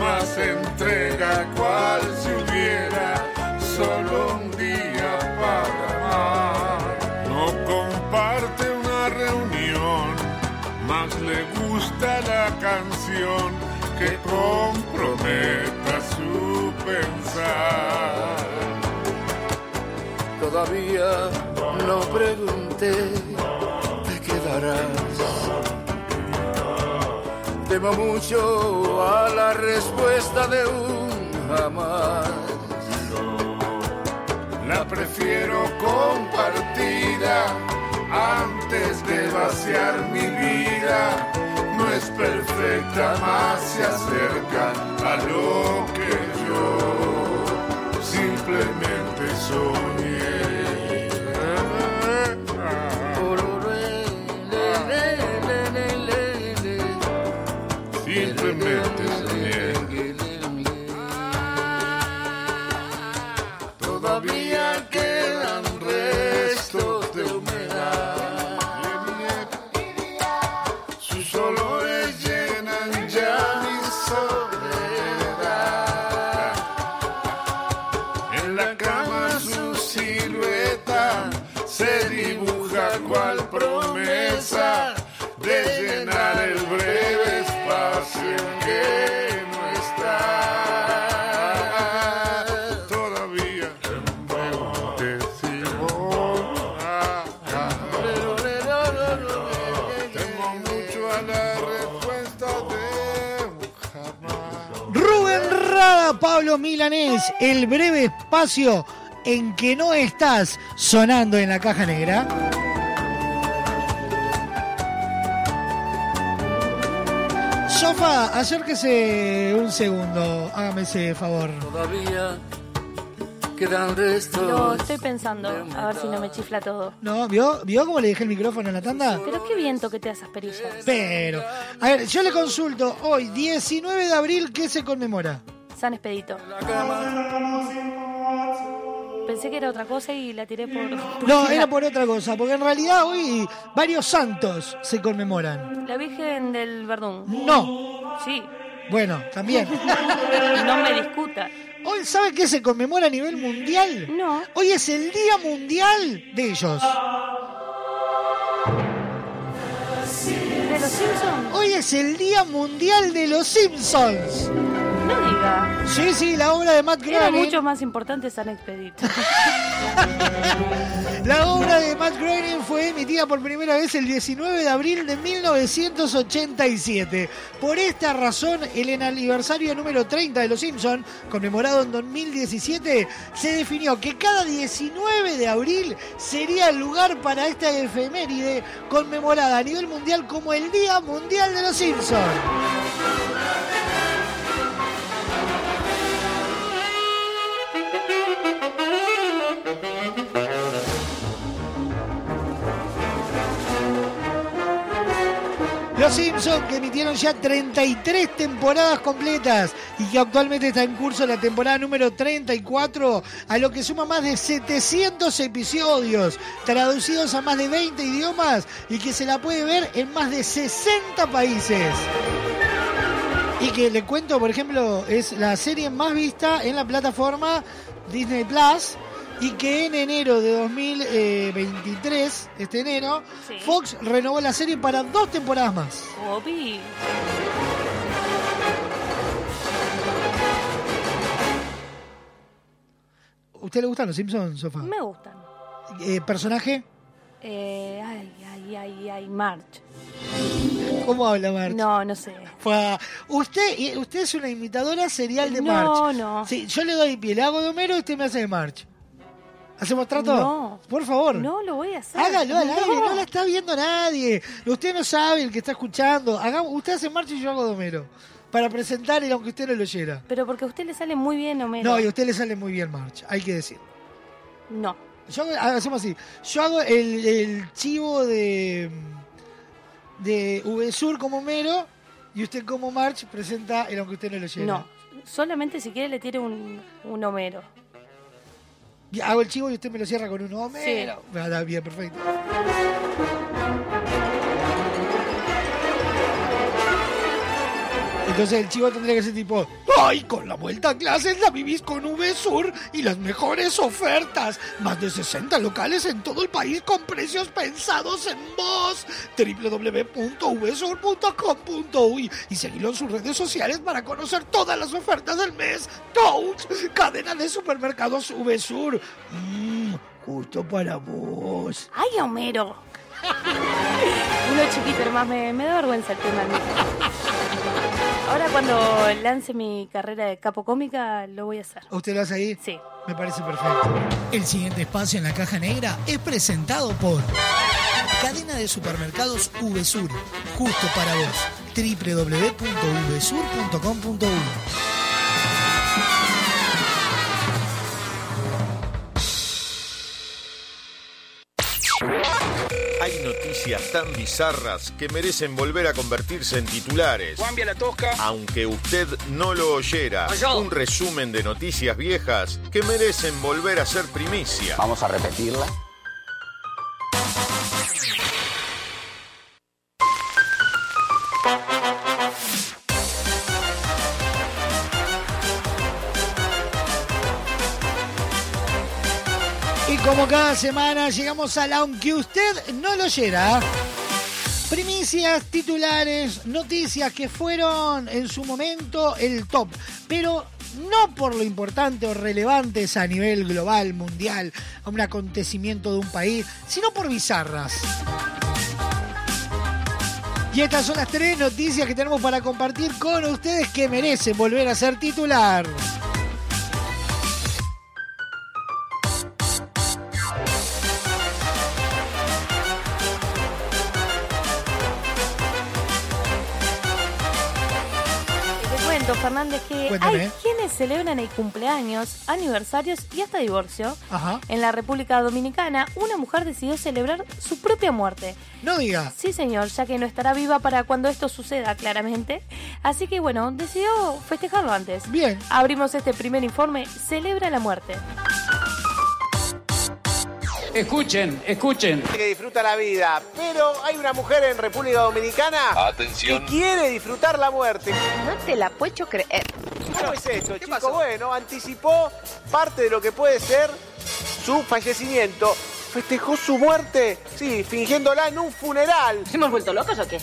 más entrega comprometa su pensar. Todavía no pregunté, te quedarás. Temo mucho a la respuesta de un jamás. La prefiero compartida antes de vaciar mi vida. Es perfecta, más se acerca a lo que yo simplemente soñé. Espacio en que no estás sonando en la caja negra. Sofa, acérquese un segundo, hágame ese favor. Todavía quedan restos. Lo estoy pensando, a ver si no me chifla todo. ¿No? ¿Vio, ¿Vio cómo le dejé el micrófono en la tanda? Pero qué viento que te das asperillas. Pero, a ver, yo le consulto, hoy, 19 de abril, ¿qué se conmemora? San Expedito. Pensé que era otra cosa y la tiré por... No, era por otra cosa, porque en realidad hoy varios santos se conmemoran. La Virgen del Verdún. No. Sí. Bueno, también. No me discuta. Hoy, ¿sabe qué se conmemora a nivel mundial? No. Hoy es el Día Mundial de ellos. ¿De los Simpsons? Hoy es el Día Mundial de los Simpsons. No diga. Sí, sí, la obra de Matt Era Groening. mucho más importante San Expedito. La obra de Matt Groening fue emitida por primera vez el 19 de abril de 1987. Por esta razón, el aniversario número 30 de Los Simpson, conmemorado en 2017, se definió que cada 19 de abril sería el lugar para esta efeméride conmemorada a nivel mundial como el Día Mundial de Los Simpson. Los Simpsons que emitieron ya 33 temporadas completas y que actualmente está en curso la temporada número 34, a lo que suma más de 700 episodios, traducidos a más de 20 idiomas y que se la puede ver en más de 60 países. Y que le cuento, por ejemplo, es la serie más vista en la plataforma Disney Plus y que en enero de 2023, este enero, Sí. Fox renovó la serie para dos temporadas más. Obi. ¿Usted le gustan los Simpsons, Sofá? Me gustan. Eh, ¿Personaje? Eh, ay, ay, ay, ay, March. ¿Cómo habla March? No, no sé. Usted, usted es una imitadora serial de No, March. no. Sí, yo le doy pie, le hago de Homero y usted me hace de March. ¿Hacemos trato? No. Por favor. No lo voy a hacer. Hágalo al No. aire, no la está viendo nadie. Usted no sabe el que está escuchando. Hagamos, usted hace March y yo hago de Homero. Para presentar y aunque usted no lo oyera. Pero porque a usted le sale muy bien, Homero. No, y a usted le sale muy bien March, hay que decir. No. Yo hago- hacemos así. Yo hago el, el chivo de de VSUR como Homero y usted como March presenta el aunque usted no lo oyera. No. Solamente si quiere le tire un, un Homero. Hago el chivo y usted me lo cierra con un Homero. Ah, da bien, perfecto. Entonces el chivo tendría que ser tipo, ¡ay! Con la vuelta a clases la vivís con VSUR y las mejores ofertas. Más de 60 locales en todo el país con precios pensados en vos. www.vsur.com.uy y seguirlo en sus redes sociales para conocer todas las ofertas del mes. Touch, cadena de supermercados VSUR. Mmm, justo para vos. ¡Ay, Homero! Uno chiquito, hermano, me, me da vergüenza el tema. Ahora cuando lance mi carrera de capo cómica, lo voy a hacer. ¿Usted lo hace ahí? Sí. Me parece perfecto. El siguiente espacio en la caja negra es presentado por Cadena de Supermercados VSUR, justo para vos. www.vsur.com.uy noticias tan bizarras que merecen volver a convertirse en titulares. Cambia la tosca. Aunque usted no lo oyera, un resumen de noticias viejas que merecen volver a ser primicia. Vamos a repetirla. Cada semana llegamos a la aunque usted no lo oyera. Primicias, titulares, noticias que fueron en su momento el top, pero no por lo importante o relevantes a nivel global, mundial, a un acontecimiento de un país, sino por bizarras. Y estas son las tres noticias que tenemos para compartir con ustedes que merecen volver a ser titular. Fernández, que Cuéntame. hay quienes celebran el cumpleaños, aniversarios y hasta divorcio. Ajá. En la República Dominicana, una mujer decidió celebrar su propia muerte. No diga. Sí, señor, ya que no estará viva para cuando esto suceda, claramente. Así que, bueno, decidió festejarlo antes. Bien. Abrimos este primer informe. Celebra la muerte. Escuchen, escuchen. que disfruta la vida, pero hay una mujer en República Dominicana Atención. que quiere disfrutar la muerte. No te la puedo creer. ¿Cómo es esto, chicos? Bueno, anticipó parte de lo que puede ser su fallecimiento. Festejó su muerte, sí, fingiéndola en un funeral. ¿Hemos vuelto locos o qué?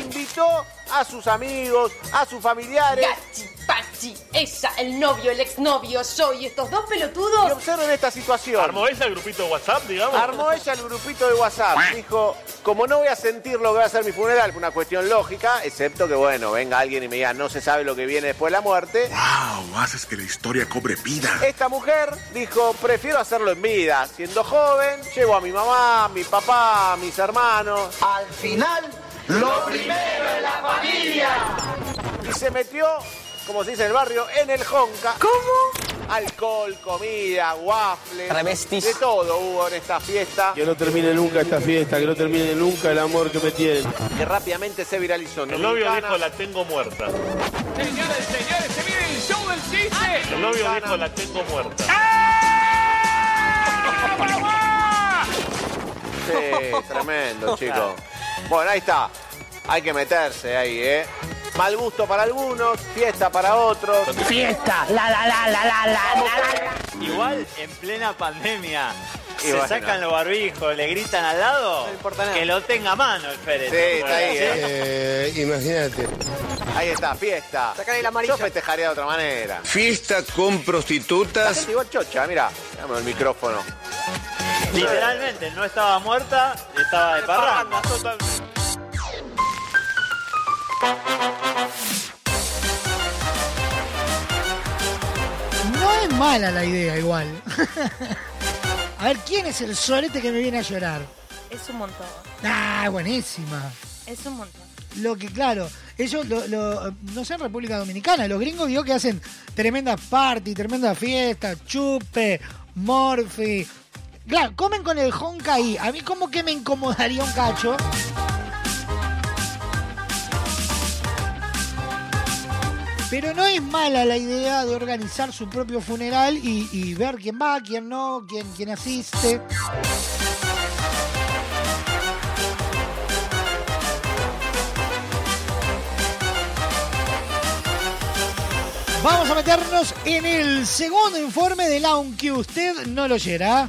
Invitó a sus amigos, a sus familiares. Gachi, Pachi, ella, el novio, el exnovio, yo y estos dos Y pelotudos. observen esta situación. ¿Armó ella el grupito de WhatsApp, digamos? Armó ella el grupito de WhatsApp. Dijo, como no voy a sentir lo que va a ser mi funeral, fue una cuestión lógica, excepto que, bueno, venga alguien y me diga, no se sabe lo que viene después de la muerte. ¡Wow! Haces que la historia cobre vida. Esta mujer dijo, prefiero hacerlo en vida. Siendo joven, llevo a mi mamá, a mi papá, a mis hermanos. Al final, lo primero es la familia. Y se metió como se dice en el barrio, en el Honka. ¿Cómo? Alcohol, comida, waffles. Travestis. De todo hubo en esta fiesta. Que no termine nunca esta fiesta, que no termine nunca el amor que me tienen. Que rápidamente se viralizó. El novio dijo la tengo muerta. Señores, señores, se viene el show del chiste. El novio dijo la tengo muerta. Sí, tremendo, chicos. Bueno, ahí está. Hay que meterse ahí, ¿eh? Mal gusto para algunos, fiesta para otros. Fiesta, la la la la la la la. Igual en plena pandemia. Se bueno. sacan los barbijos, le gritan al lado, que lo tenga a mano el Pérez. Sí, está ahí, ¿eh? Eh, imagínate. Ahí está, fiesta. Sacale la amarilla. Yo festejaría de otra manera. Fiesta con La prostitutas. gente igual chocha, mira. Dame el micrófono. Literalmente, no estaba muerta, estaba de parranda. No es mala la idea igual. a ver, ¿quién es el solete que me viene a llorar? Es un montón. Ah, buenísima. Es un montón. Lo que, claro, ellos, lo, lo- no sé en República Dominicana, los gringos digo que hacen tremendas party, tremendas fiestas, chupe, morfi. Claro, comen con el honka ahí. A mí como que me incomodaría un cacho. Pero no es mala la idea de organizar su propio funeral y, ver quién va, quién no, quién, quién asiste. Vamos a meternos en el segundo informe del aunque usted no lo oyera.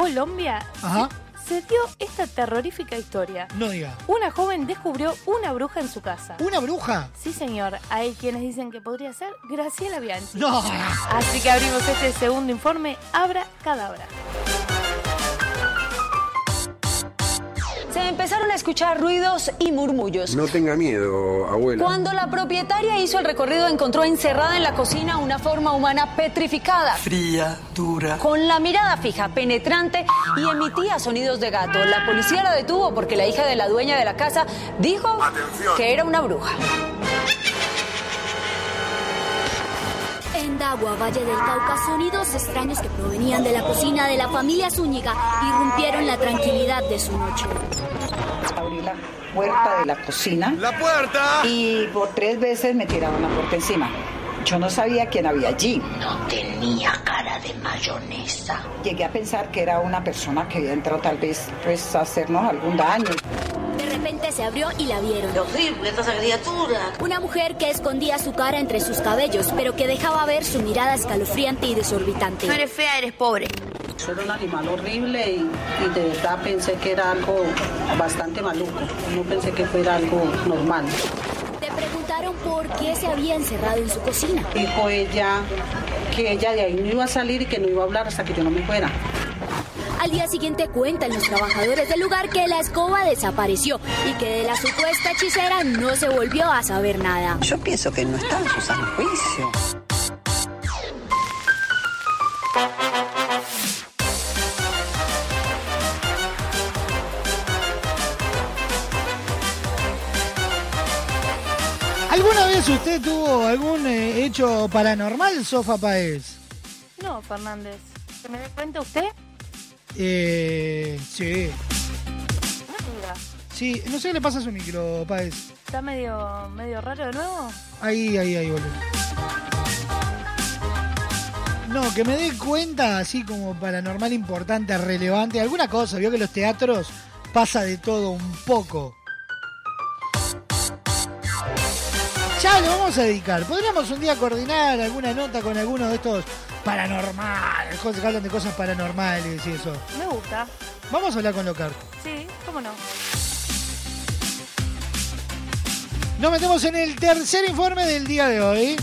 Colombia, Ajá. se dio esta terrorífica historia. No diga. Una joven descubrió una bruja en su casa. ¿Una bruja? Sí, señor. Hay quienes dicen que podría ser Graciela Bianchi. No. Así que abrimos este segundo informe. Abra cadabra. Empezaron a escuchar ruidos y murmullos. No tenga miedo, abuela. Cuando la propietaria hizo el recorrido encontró encerrada en la cocina una forma humana petrificada. Fría, dura. Con la mirada fija, penetrante y emitía sonidos de gato. La policía la detuvo porque la hija de la dueña de la casa dijo que era una bruja. En Dagua, Valle del Cauca, sonidos extraños que provenían de la cocina de la familia Zúñiga irrumpieron la tranquilidad de su noche. Abrí la puerta de la cocina. ¡La puerta! Y por tres veces me tiraron la puerta encima. Yo no sabía quién había allí. No tenía cara de mayonesa. Llegué a pensar que era una persona que había entrado tal vez pues, a hacernos algún daño. De repente se abrió y la vieron. horrible esta criatura! Una mujer que escondía su cara entre sus cabellos, pero que dejaba ver su mirada escalofriante y desorbitante. No eres fea, eres pobre. Eso era un animal horrible y, y de verdad pensé que era algo bastante maluco. No pensé que fuera algo normal. Te preguntaron por qué se había encerrado en su cocina. Dijo ella que ella de ahí no iba a salir y que no iba a hablar hasta que yo no me fuera. Al día siguiente cuentan los trabajadores del lugar que la escoba desapareció y que de la supuesta hechicera no se volvió a saber nada. Yo pienso que no está en su sano juicio. ¿Alguna vez usted tuvo algún eh, hecho paranormal, Sofa Paez? No, Fernández. ¿Se me da cuenta usted? Eh, sí. Sí, no sé qué le pasa a su micro, Paez. ¿Está medio, medio raro de nuevo? Ahí, ahí, ahí, boludo. No, que me dé cuenta, así como paranormal importante, relevante, alguna cosa. Vio que los teatros pasa de todo un poco. Ya lo vamos a dedicar. Podríamos un día coordinar alguna nota con alguno de estos paranormales, cosas hablan de cosas paranormales y eso. Me gusta. Vamos a hablar con Locar. Sí, cómo no. Nos metemos en el tercer informe del día de hoy.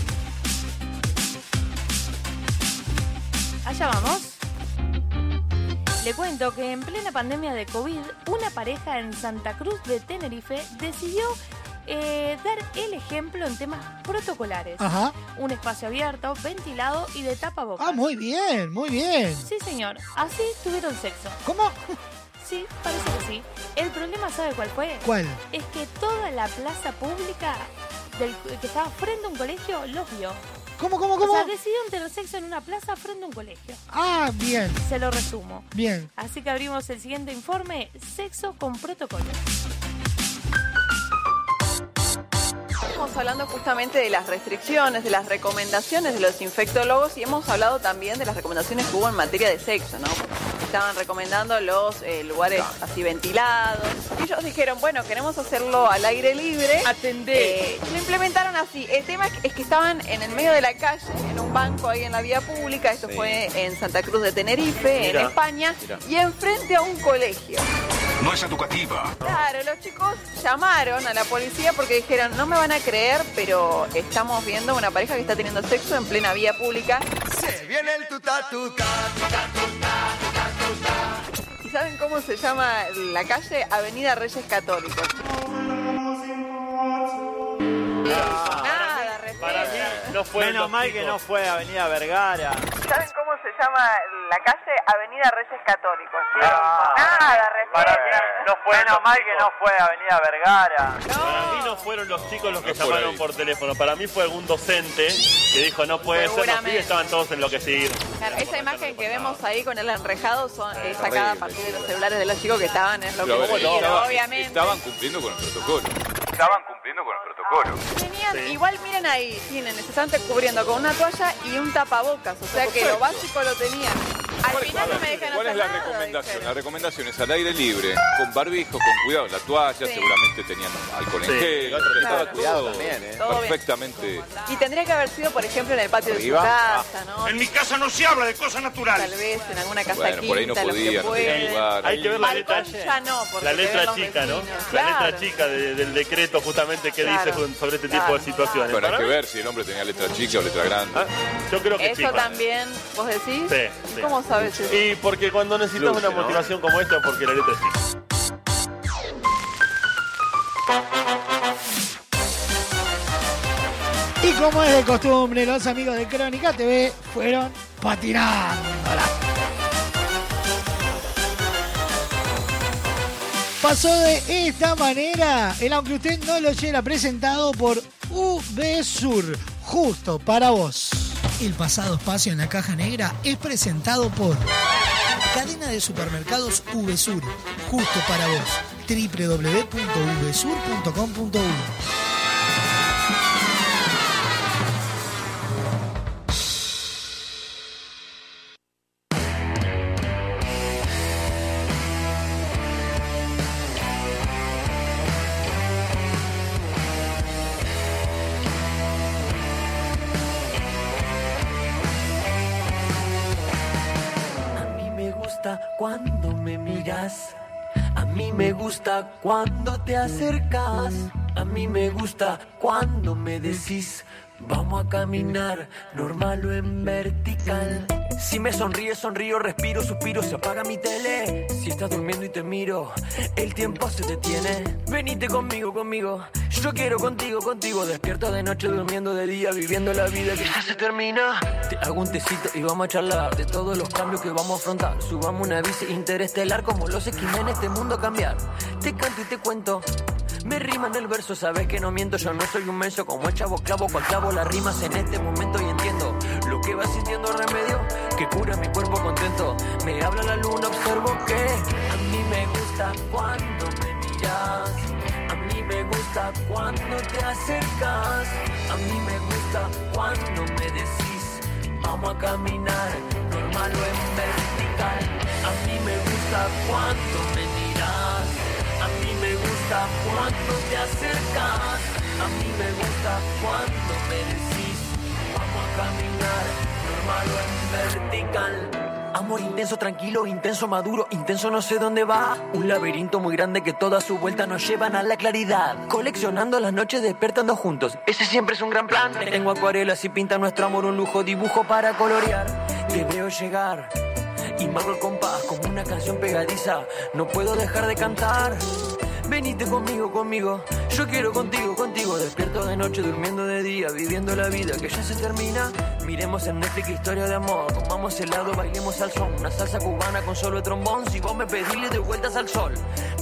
Allá vamos. Le cuento que en plena pandemia de COVID, una pareja en Santa Cruz de Tenerife decidió eh, dar el ejemplo en temas protocolares. Ajá. Un espacio abierto, ventilado y de tapabocas. Ah, muy bien, muy bien. Sí, señor. Así tuvieron sexo. ¿Cómo? Sí, parece que sí. El problema, ¿sabe cuál fue? ¿Cuál? Es que toda la plaza pública del, que estaba frente a un colegio los vio. ¿Cómo, cómo, cómo? O sea, decidieron tener sexo en una plaza frente a un colegio. Ah, bien. Se lo resumo. Bien. Así que abrimos el siguiente informe, sexo con protocolo. Estamos hablando justamente de las restricciones, de las recomendaciones de los infectólogos y hemos hablado también de las recomendaciones que hubo en materia de sexo, ¿no? Estaban recomendando los eh, lugares así ventilados. Y ellos dijeron, bueno, queremos hacerlo al aire libre. Atender. Eh, lo implementaron así. El tema es que estaban en el medio de la calle, en un banco ahí en la vía pública. Esto Sí. fue en Santa Cruz de Tenerife, Mira, en España. mira. Y enfrente a un colegio. No es educativa. Claro, los chicos llamaron a la policía porque dijeron, no me van a creer, pero estamos viendo una pareja que está teniendo sexo en plena vía pública. Se viene el tuta tuta, ¿Y saben cómo se llama la calle? Avenida Reyes Católicos. Nada, Para mí no fue. Menos mal que no fue Avenida Vergara. ¿Saben cómo se llama la calle? Avenida Reyes Católicos. Ah. Nada, Para mí no fue. Menos mal que no fue Avenida Vergara. Para mí no fueron los chicos los que llamaron por teléfono. Para mí fue algún docente que dijo no puede ser. Los Seguramente. pibes estaban todos enloquecidos. Claro, esa imagen que vemos ahí con el enrejado son, es sacada a partir de los celulares de los chicos que estaban en lo que Pero, a ver, hicieron, estaba- obviamente. Estaban cumpliendo con el protocolo. Estaban cumpliendo con el protocolo. Tenían, igual miren ahí, tienen, se están cubriendo con una toalla y un tapabocas, o sea que lo básico lo tenían. Al final no me dejan ¿Cuál es la nada, recomendación? La recomendación es al aire libre, con barbijo, con cuidado. La toalla, Sí. seguramente tenían alcohol en Sí, gel. claro. estaba Claro. cuidado también, ¿eh? Todo bien. Perfectamente. Y tendría que haber sido, por ejemplo, en el patio de su casa, ¿no? En mi casa no se habla de cosas naturales. Tal vez en alguna casa Bueno, por ahí no quinta, podía, no tenía pueden. lugar. Hay que ver la letra, ya no, porque la letra chica, ¿no? La letra chica de- del decreto justamente que Claro. dice sobre este Claro. tipo de situaciones. Bueno, hay Para que ver si el hombre tenía letra chica o letra grande. Yo creo que Eso chica. también, ¿vos decís? Sí, ¿Y sí. cómo Y porque cuando necesitas una ¿no? motivación como esta, porque la letra es chica. Y como es de costumbre, los amigos de Crónica TV fueron patinándola. Pasó de esta manera, el aunque usted no lo oyera presentado por VSUR, justo para vos. El pasado espacio en la caja negra es presentado por Cadena de Supermercados VSUR, justo para vos. www.vsur.com.uy cuando te acercas. A mí me gusta cuando me decís. Vamos a caminar, normal o en vertical. Si me sonríes, sonrío, respiro, suspiro, se apaga mi tele. Si estás durmiendo y te miro, el tiempo se detiene. Venite conmigo, conmigo. Yo quiero contigo, contigo. Despierto de noche, durmiendo de día, viviendo la vida que ya se termina. Te hago un tecito y vamos a charlar de todos los cambios que vamos a afrontar. Subamos una bici interestelar como los esquimales en este mundo a cambiar. Te canto y te cuento. Me riman el verso, sabes que no miento, yo no soy un menso como el chavo clavo, cual clavo las rimas en este momento y entiendo lo que va sintiendo remedio, que cura mi cuerpo contento. Me habla la luna, observo que a mí me gusta cuando me miras, a mí me gusta cuando te acercas, a mí me gusta cuando me decís, vamos a caminar, normal o en vertical, a mí me gusta cuando me miras. Gusta cuando te acercas, a mí me gusta cuando me decís, vamos a caminar, normal o en vertical. Amor intenso, tranquilo, intenso, maduro, intenso no sé dónde va. Un laberinto muy grande que toda su vuelta nos llevan a la claridad. Coleccionando las noches, despertando juntos, ese siempre es un gran plan. Tengo acuarelas y pinta nuestro amor un lujo, dibujo para colorear. Te veo llegar y marco el compás como una canción pegadiza. No puedo dejar de cantar. Venite conmigo, conmigo. Yo quiero contigo, contigo. Despierto de noche, durmiendo de día, viviendo la vida que ya se termina. Miremos en Netflix historia de amor. Comamos helado, bailemos al son. Una salsa cubana con solo trombón. Si vos me pedís, le doy vueltas al sol.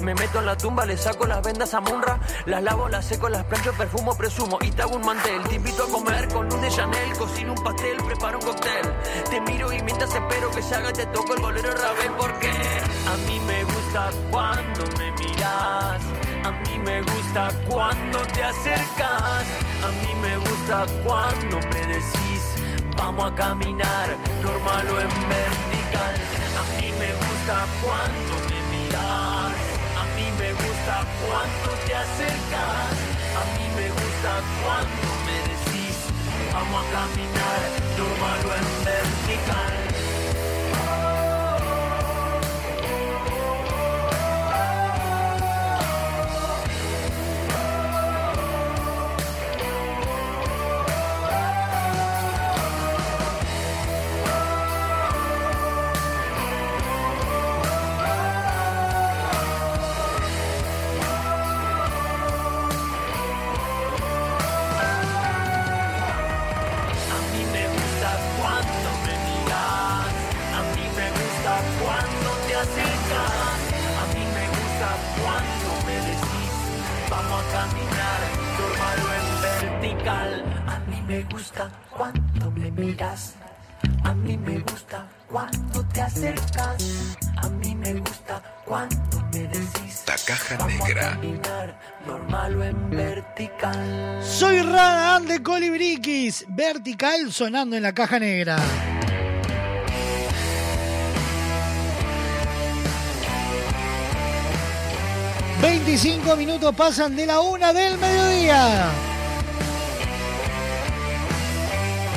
Me meto en la tumba, le saco las vendas a Munra. Las lavo, las seco, las plancho, perfumo, presumo. Y te hago un mantel. Te invito a comer con luz de Chanel. Cocino un pastel, preparo un cóctel. Te miro y mientras espero que se haga, te toco el bolero Ravel. Porque a mí me gusta cuando me miras. A mí me gusta cuando te acercas. A mí me gusta cuando me decís, vamos a caminar, normal o en vertical. A mí me gusta cuando me miras. A mí me gusta cuando te acercas. A mí me gusta cuando me decís, vamos a caminar, normal o en vertical. Vertical sonando en la caja negra. ...25 minutos pasan de la una del mediodía.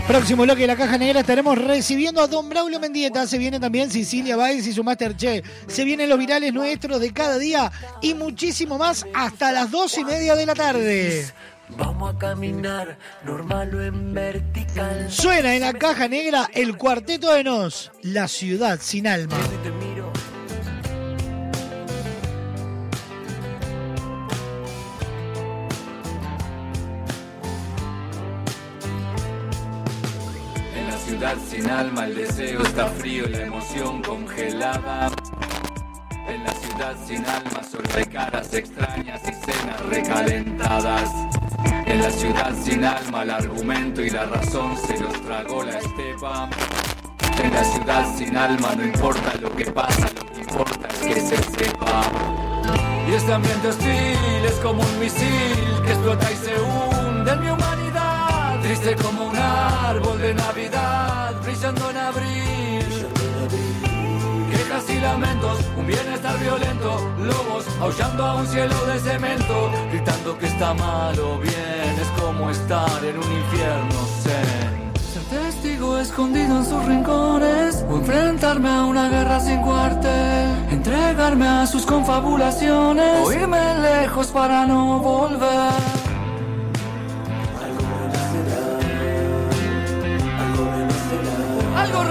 Próximo bloque de la caja negra estaremos recibiendo a Don Braulio Mendieta. Se viene también Cecilia Báez y su Masterchef. Se vienen los virales nuestros de cada día y muchísimo más hasta las dos y media de la tarde. Vamos a caminar, normal o en vertical. Suena en la caja negra el cuarteto de Nos, la ciudad sin alma. En la ciudad sin alma el deseo está frío, la emoción congelada. En la ciudad sin alma solo hay caras extrañas y cenas recalentadas. En la ciudad sin alma el argumento y la razón se los tragó la estepa. En la ciudad sin alma no importa lo que pasa, lo que importa es que se sepa. Y este ambiente hostil es como un misil que explota y se hunde en mi humanidad. Triste como un árbol de Navidad, brillando en abril. Lamentos, un bienestar violento, lobos aullando a un cielo de cemento, gritando que está mal o bien, es como estar en un infierno zen. Ser testigo escondido en sus rincones o enfrentarme a una guerra sin cuartel, entregarme a sus confabulaciones o irme lejos para no volver. Algo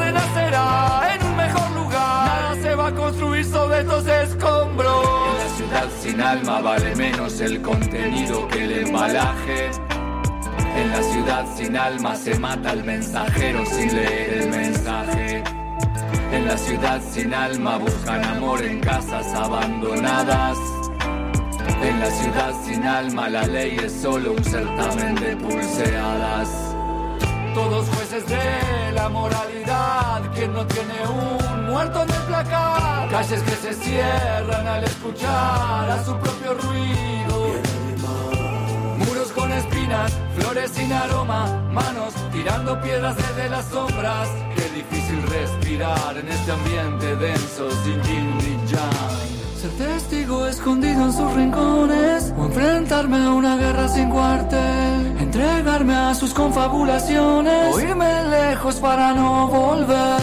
sobre escombros. En la ciudad sin alma vale menos el contenido que el embalaje. En la ciudad sin alma se mata al mensajero sin leer el mensaje. En la ciudad sin alma buscan amor en casas abandonadas. En la ciudad sin alma la ley es solo un certamen de pulseadas. Todos jueces de la moralidad, quien no tiene un muerto en el placar. Calles que se cierran al escuchar a su propio ruido. Muros con espinas, flores sin aroma, manos tirando piedras desde las sombras. Qué difícil respirar en este ambiente denso sin yin ni yang. Ser testigo escondido en sus rincones o enfrentarme a una guerra sin cuartel. Entregarme a sus confabulaciones o irme lejos para no volver.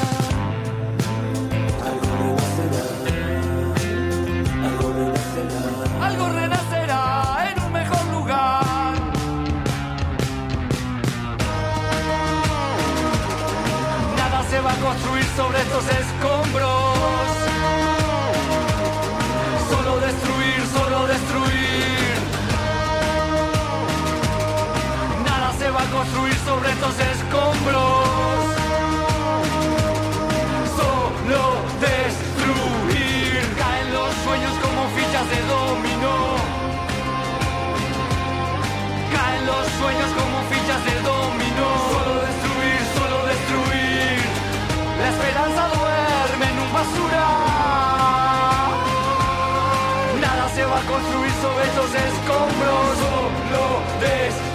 Algo renacerá en un mejor lugar. Nada se va a construir sobre estos escombros. Construir sobre estos escombros. Solo destruir. Caen los sueños como fichas de dominó. Caen los sueños como fichas de dominó. Solo destruir, solo destruir. La esperanza duerme en un basural. Nada se va a construir sobre estos escombros. Solo destruir.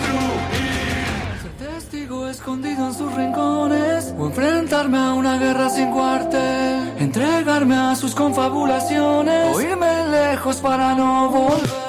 Escondido en sus rincones. O enfrentarme a una guerra sin cuartel. Entregarme a sus confabulaciones. O irme lejos para no volver.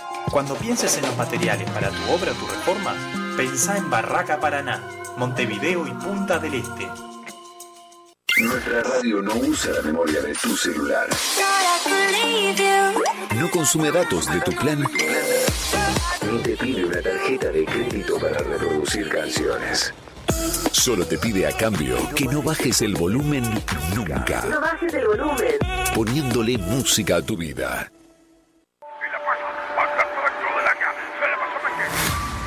Cuando pienses en los materiales para tu obra o tu reforma, pensá en Barraca Paraná, Montevideo y Punta del Este. Nuestra radio no usa la memoria de tu celular. No consume datos de tu plan. Ni te pide una tarjeta de crédito para reproducir canciones. Solo te pide a cambio que no bajes el volumen nunca. No bajes el volumen. Poniéndole música a tu vida.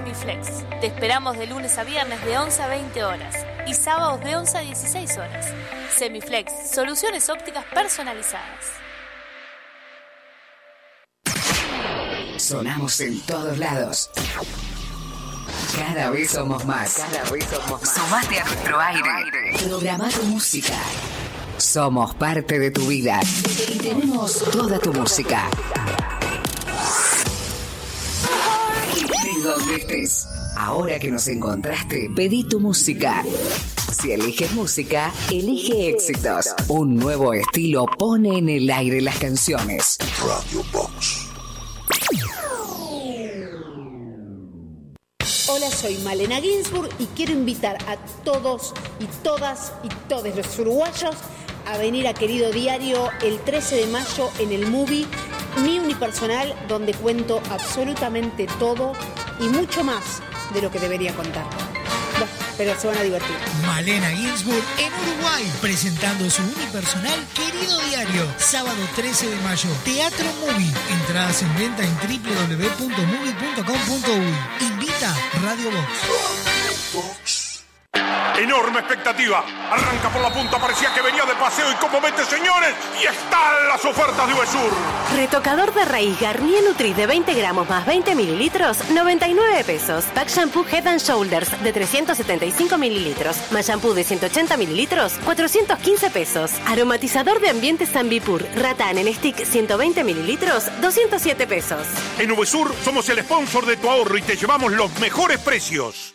OptiSemiflex. Te esperamos de lunes a viernes de 11 a 20 horas y sábados de 11 a 16 horas. Semiflex, soluciones ópticas personalizadas. Sonamos en todos lados. Cada vez somos más. Cada vez somos más. Sumate a nuestro aire. Programa tu música. Somos parte de tu vida y tenemos toda tu música. Donde estés. Ahora que nos encontraste, pedí tu música. Si eliges música, elige éxitos. Un nuevo estilo pone en el aire las canciones. Radio Box. Hola, soy Malena Ginsburg y quiero invitar a todos y todas y todos los uruguayos a venir a Querido Diario el 13 de mayo en el movie Mi Unipersonal, donde cuento absolutamente todo y mucho más de lo que debería contar. Bueno, pero se van a divertir. Malena Ginsburg en Uruguay, presentando su unipersonal Querido Diario, sábado 13 de mayo. Teatro Movie, entradas en venta en www.movie.com.uy. Invita Radio Box. Enorme expectativa. Arranca por la punta, parecía que venía de paseo y como mete señores, y están las ofertas de Uvesur. Retocador de raíz Garnier Nutri de 20 gramos más 20 mililitros, 99 pesos. Pack Shampoo Head and Shoulders de 375 mililitros, más shampoo de 180 mililitros, 415 pesos. Aromatizador de ambiente Zambipur, Ratan en stick 120 mililitros, 207 pesos. En Uvesur somos el sponsor de tu ahorro y te llevamos los mejores precios.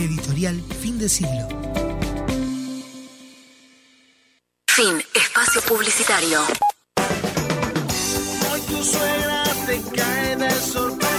Editorial Fin de Siglo. Fin. Espacio publicitario. Hoy tu suegra te cae de sorpresa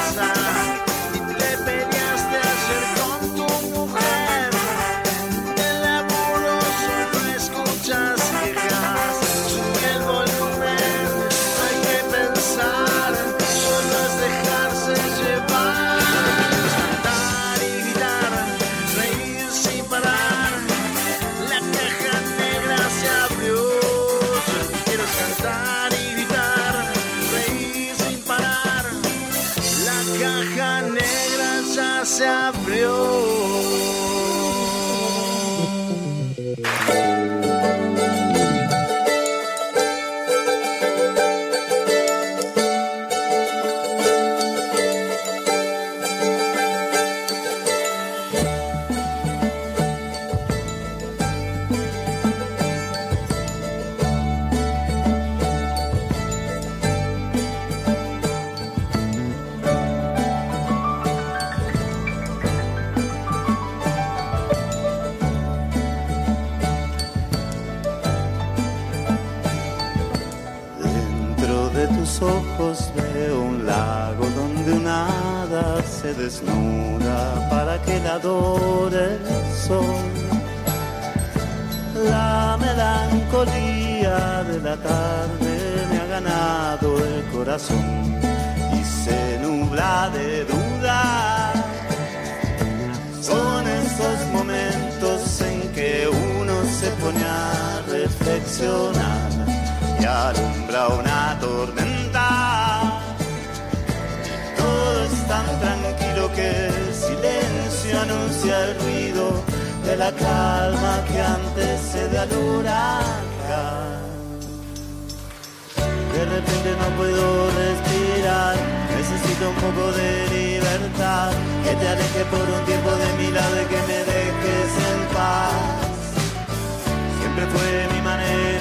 desnuda para que la adore el sol. La melancolía de la tarde me ha ganado el corazón y se nubla de duda. Son esos momentos en que uno se pone a reflexionar y alumbra una tormenta. Todo es tan tranquilo que silencio anuncia el ruido de la calma que antecede al huracán. De repente no puedo respirar, necesito un poco de libertad, que te aleje por un tiempo de mi lado y que me dejes en paz. Siempre fue mi manera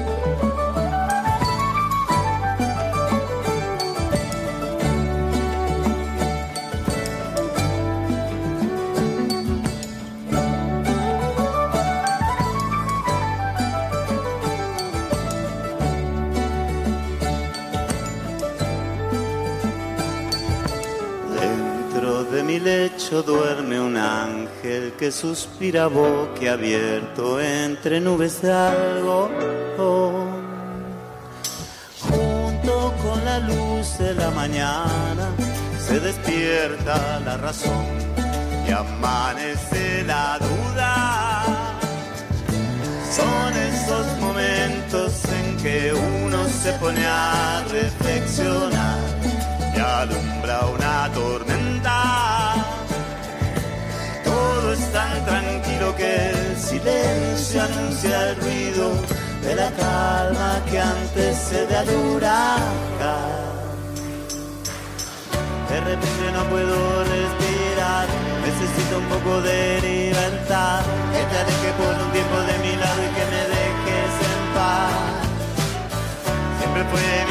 Lecho duerme un ángel que suspira boquiabierto entre nubes de algodón. Junto con la luz de la mañana se despierta la razón y amanece la duda. Son esos momentos en que uno se pone a reflexionar y alumbra una tormenta. Que el silencio anuncia el ruido de la calma que antecede al huracán. De repente no puedo respirar, necesito un poco de libertad. Que te aleje por un tiempo de mi lado y que me dejes en paz. Siempre fue mi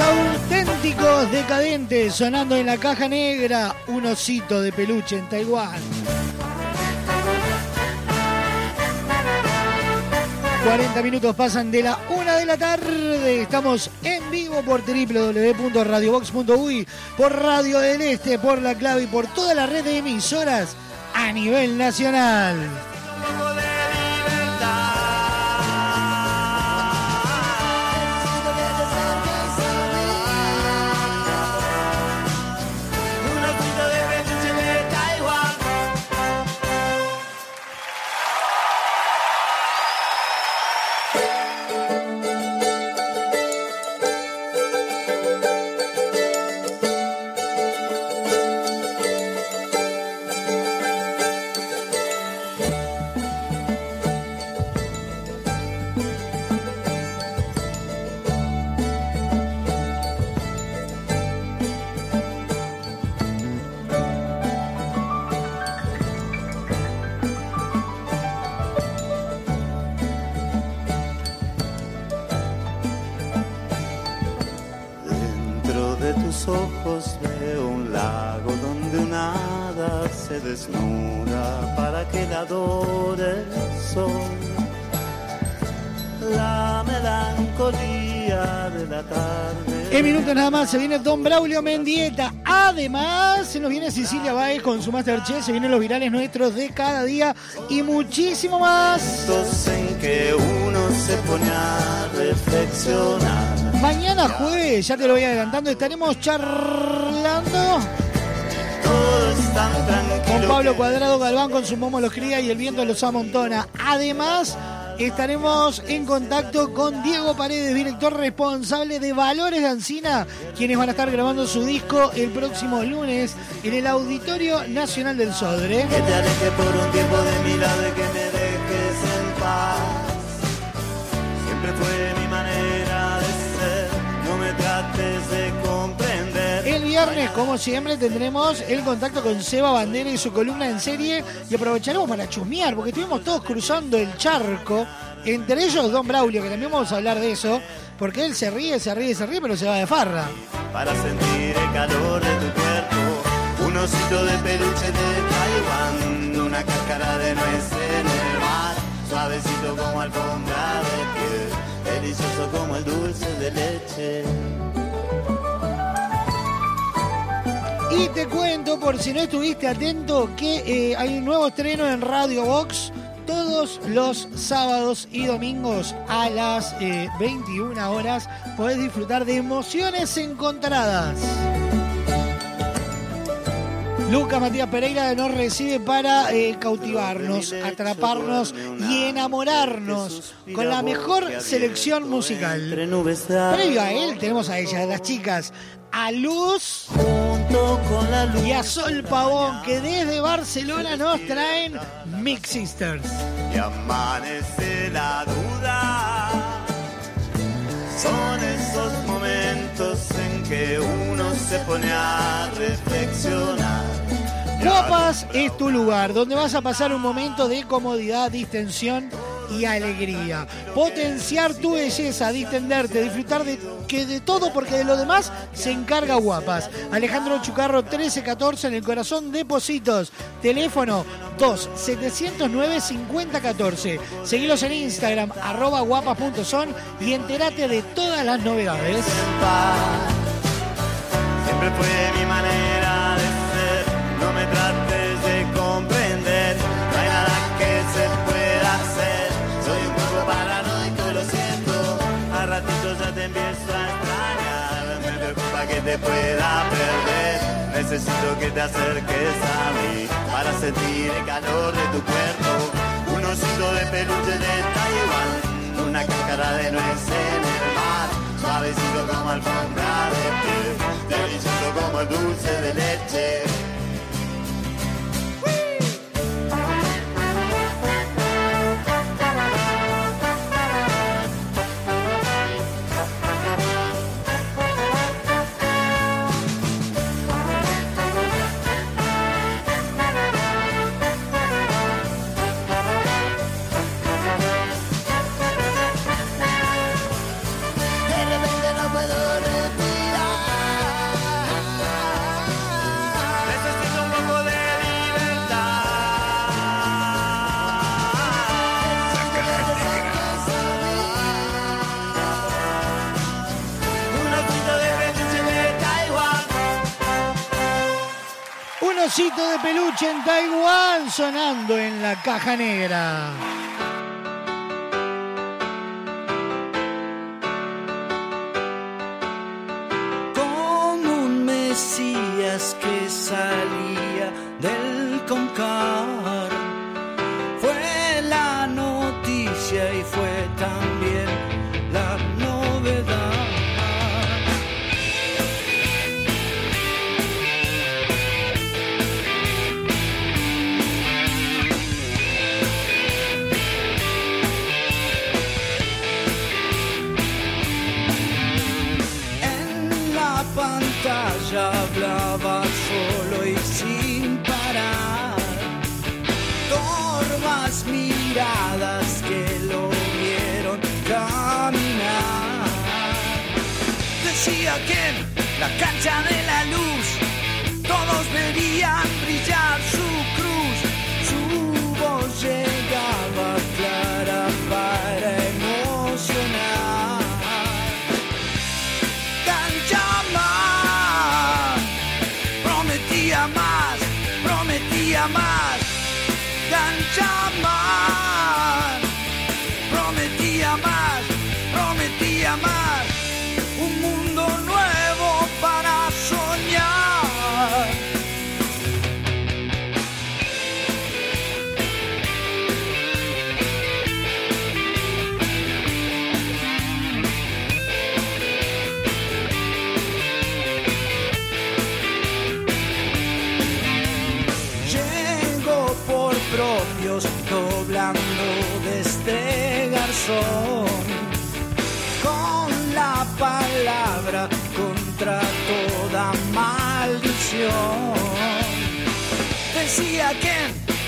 Auténticos decadentes sonando en la caja negra, un osito de peluche en Taiwán. 40 minutos pasan de la una de la tarde. Estamos en vivo por www.radiobox.uy, por Radio del Este, por La Clave y por toda la red de emisoras a nivel nacional. Nada más se viene Don Braulio Mendieta. Además, se nos viene Cecilia Baez con su Masterchef, se vienen los virales nuestros de cada día y muchísimo más. En que uno se pone a reflexionar. Mañana jueves, ya te lo voy adelantando, estaremos charlando con Pablo Cuadrado Galván con su momo los cría y el viento los amontona. Además, estaremos en contacto con Diego Paredes, director responsable de Valores de Ancina, quienes van a estar grabando su disco el próximo lunes en el Auditorio Nacional del Sodre. Viernes, como siempre, tendremos el contacto con Seba Bandera y su columna en serie y aprovecharemos para chusmear, porque estuvimos todos cruzando el charco, entre ellos Don Braulio, que también vamos a hablar de eso, porque él se ríe, se ríe, se ríe, pero se va de farra. Para sentir el calor de tu cuerpo, un osito de peluche de Taiwán, una cáscara de nuez en el mar, suavecito como alfombra de piel, delicioso como el dulce de leche. Y te cuento, por si no estuviste atento, que eh, hay un nuevo estreno en Radio Box todos los sábados y domingos a las eh, 21 horas. Podés disfrutar de emociones encontradas. Lucas Matías Pereira nos recibe para eh, cautivarnos, atraparnos y enamorarnos con la mejor selección musical. Previo a él tenemos a ella, a las chicas, a Luz junto con la luz. Y a Sol Pavón, que desde Barcelona nos traen Mix Sisters. Y amanece la duda. Son esos momentos en que uno se pone a reflexionar. Guapas es tu lugar, donde vas a pasar un momento de comodidad, distensión y alegría. Potenciar tu belleza, distenderte, disfrutar de que de todo, porque de lo demás se encarga Guapas. Alejandro Chucarro 1314 en el corazón de Positos. Teléfono 2 709 5014. Seguilos en Instagram, arroba guapas.son y entérate de todas las novedades. Siempre fue mi manera de no me trates de comprender, no hay nada que se pueda hacer, soy un poco paranoico, lo siento, a ratitos ya te empiezo a extrañar, me preocupa que te pueda perder, necesito que te acerques a mí, para sentir el calor de tu cuerpo, un osito de peluche de Taiwán, una cáscara de nuez en el mar, suavecito como alfombra de piel, delicioso como el dulce de leche. Osito de peluche en Taiwán sonando en la caja negra.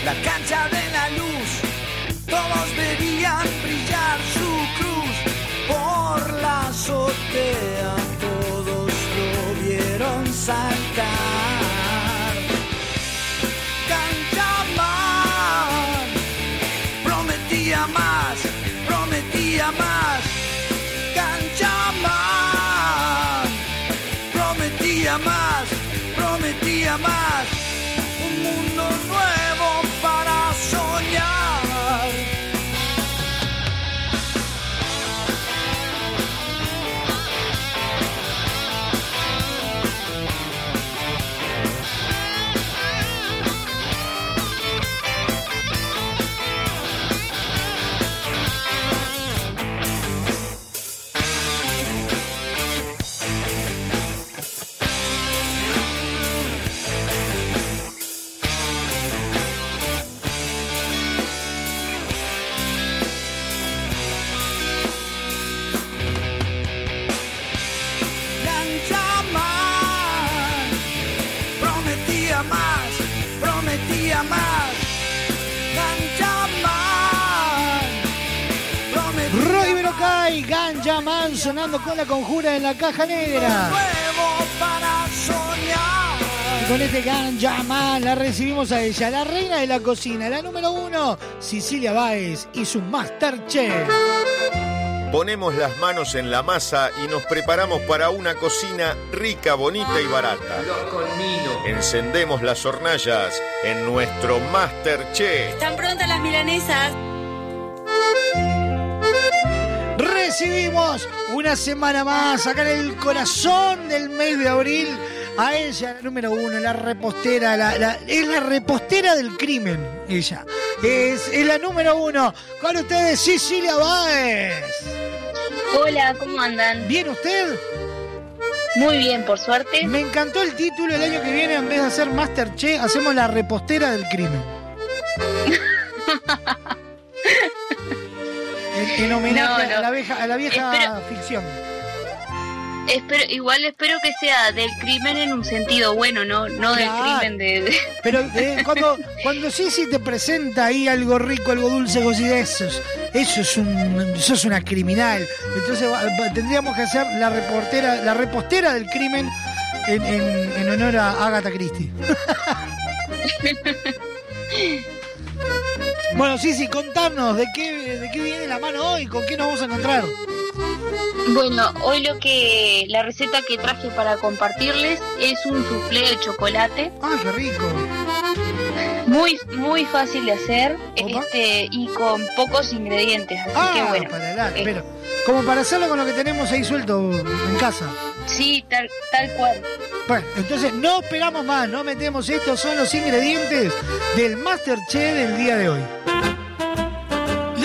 La cancha de sonando con la conjura en la caja negra. Y con este Ganja Man la recibimos a ella, la reina de la cocina, la número uno, Cecilia Báez y su Masterchef. Ponemos las manos en la masa y nos preparamos para una cocina rica, bonita y barata. Encendemos las hornallas en nuestro Masterchef. ¿Están prontas las milanesas? Recibimos una semana más acá en el corazón del mes de abril a ella, la número uno, la repostera, la, la- es la repostera del crimen, ella. Es, es la número uno. Con ustedes, Cecilia Báez. Hola, ¿cómo andan? ¿Bien usted? Muy bien, por suerte. Me encantó el título el año que viene, en vez de hacer Masterchef, hacemos la repostera del crimen. en, en homenaje No, no. A, la vieja, a la vieja Espero- ficción. Espero, igual espero que sea del crimen en un sentido bueno, no, no del crimen de... de- Pero eh, cuando, cuando Sisi te presenta ahí algo rico, algo dulce, decís, eso es, eso es un, eso es una criminal. Entonces tendríamos que hacer la reportera, la repostera del crimen en, en- en honor a Agatha Christie. bueno, Sisi, contanos de qué, de qué viene la mano hoy, con qué nos vamos a encontrar. Bueno, hoy lo que la receta que traje para compartirles es un soufflé de chocolate. ¡Ah, qué rico! Muy muy fácil de hacer este y con pocos ingredientes, así Ah, que bueno. para la- eh, pero, como para hacerlo con lo que tenemos ahí suelto en casa. Sí, tal, tal cual. Bueno, entonces no esperamos más, no metemos estos son los ingredientes del Masterchef del día de hoy.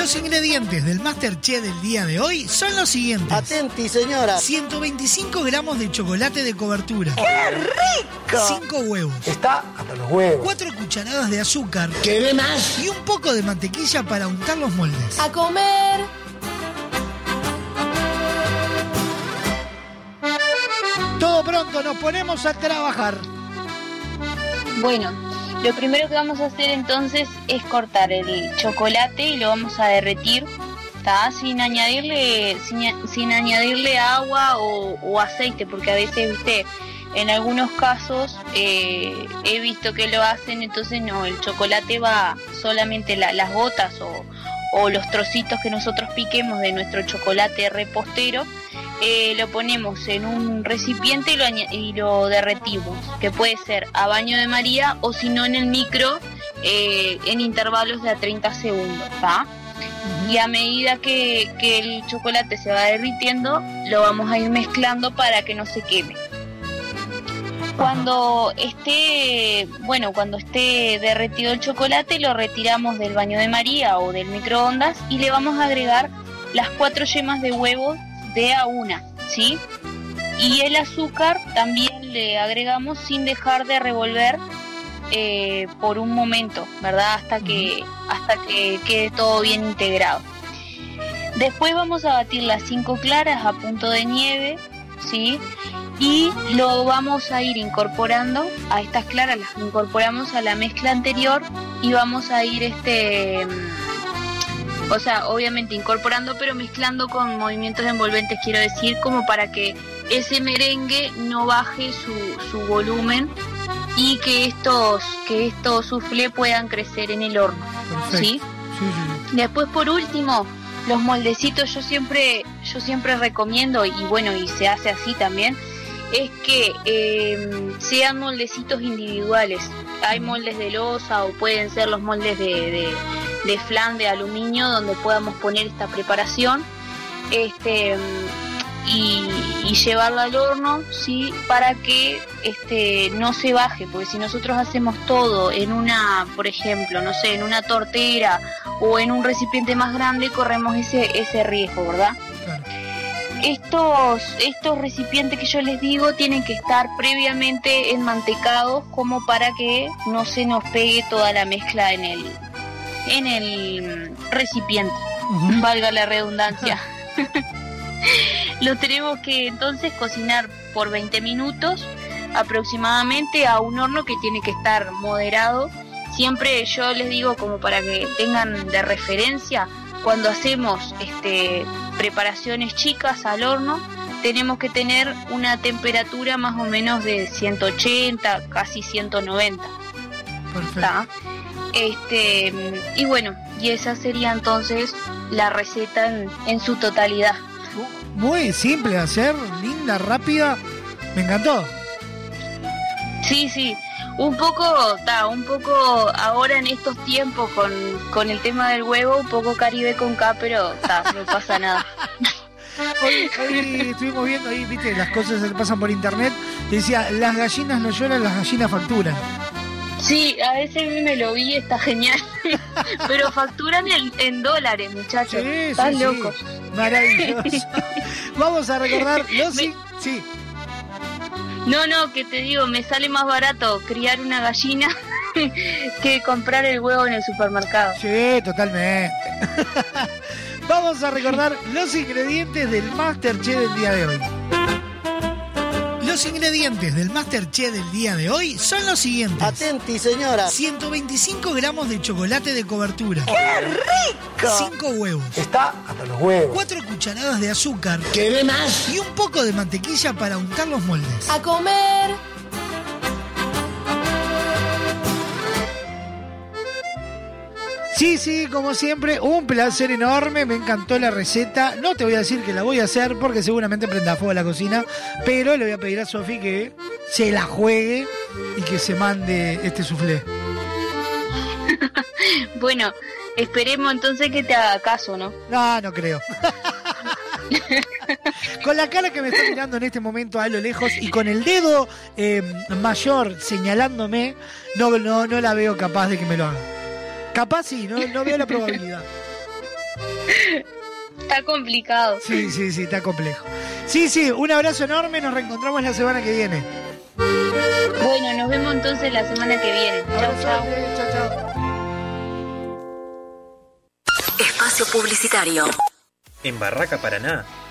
Los ingredientes del Masterchef del día de hoy son los siguientes. Atenti, señora. 125 gramos de chocolate de cobertura. ¡Qué rico! 5 huevos. Está hasta los huevos. 4 cucharadas de azúcar. ¿Qué más? Y un poco de mantequilla para untar los moldes. A comer. Todo pronto, nos ponemos a trabajar. Bueno, lo primero que vamos a hacer entonces es cortar el chocolate y lo vamos a derretir, ¿tá? Sin añadirle, sin, sin añadirle agua o, aceite, porque a veces, viste, en algunos casos eh, he visto que lo hacen, entonces no, el chocolate va solamente la- las gotas o, o los trocitos que nosotros piquemos de nuestro chocolate repostero eh, lo ponemos en un recipiente y lo, aña- y lo derretimos, que puede ser a baño de María o si no en el micro eh, en intervalos de a 30 segundos, ¿tá? Y a medida que, que el chocolate se va derritiendo, lo vamos a ir mezclando para que no se queme. Cuando esté, bueno, cuando esté derretido el chocolate, lo retiramos del baño de María o del microondas y le vamos a agregar las cuatro yemas de huevo de a una, ¿sí? Y el azúcar también le agregamos sin dejar de revolver eh, por un momento, ¿verdad? Hasta que, hasta que quede todo bien integrado. Después vamos a batir las cinco claras a punto de nieve, ¿sí? Y lo vamos a ir incorporando a estas claras, las incorporamos a la mezcla anterior y vamos a ir este o sea, obviamente incorporando pero mezclando con movimientos envolventes, quiero decir, como para que ese merengue no baje su, su volumen y que estos que estos soufflé puedan crecer en el horno, ¿sí? Después por último, los moldecitos yo siempre yo siempre recomiendo y bueno, y se hace así también es que eh, sean moldecitos individuales. Hay moldes de losa o pueden ser los moldes de, de, de flan de aluminio donde podamos poner esta preparación este y, y llevarla al horno sí para que este no se baje porque si nosotros hacemos todo en una por ejemplo no sé en una tortera o en un recipiente más grande corremos ese ese riesgo verdad estos, estos recipientes que yo les digo tienen que estar previamente enmantecados como para que no se nos pegue toda la mezcla en el, en el recipiente, valga la redundancia. Lo tenemos que entonces cocinar por 20 minutos aproximadamente a un horno que tiene que estar moderado. Siempre yo les digo como para que tengan de referencia cuando hacemos este, preparaciones chicas al horno, tenemos que tener una temperatura más o menos de 180, casi 190. ¿tá? Este, y bueno, y esa sería entonces la receta en, en su totalidad. Muy simple de hacer, linda, rápida. Me encantó. Sí, sí. Un poco, ta, un poco ahora en estos tiempos con, con el tema del huevo, un poco Caribe con K, pero ta, no pasa nada. Hoy, hoy estuvimos viendo ahí, viste, las cosas que pasan por internet. Decía, las gallinas no lloran, las gallinas facturan. Sí, a ese me lo vi, está genial. Pero facturan en, en dólares, muchachos. Sí, Están sí, sí. locos. Maravilloso. Vamos a recordar los... Sí, sí. No, no, que te digo, me sale más barato criar una gallina que comprar el huevo en el supermercado. Sí, totalmente. Vamos a recordar los ingredientes del Masterchef del día de hoy. Los ingredientes del Masterchef del día de hoy son los siguientes. Atenti, señora. 125 gramos de chocolate de cobertura. ¡Qué rico! 5 huevos. Está hasta los huevos. 4 cucharadas de azúcar. ¿Qué más? Y un poco de mantequilla para untar los moldes. A comer. Sí, sí, como siempre, un placer enorme, me encantó la receta. No te voy a decir que la voy a hacer porque seguramente prenda fuego a la cocina, pero le voy a pedir a Sofi que se la juegue y que se mande este soufflé. Bueno, esperemos entonces que te haga caso, ¿no? No, no creo. con la cara que me está mirando en este momento a lo lejos y con el dedo eh, mayor señalándome, no, no, no la veo capaz de que me lo haga. Capaz sí, no, no veo la probabilidad. Está complicado. Sí, sí, sí, está complejo. Sí, sí, un abrazo enorme, nos reencontramos la semana que viene. Bueno, nos vemos entonces la semana que viene. Chao, chao. Chao, chao. Espacio Publicitario. En Barraca Paraná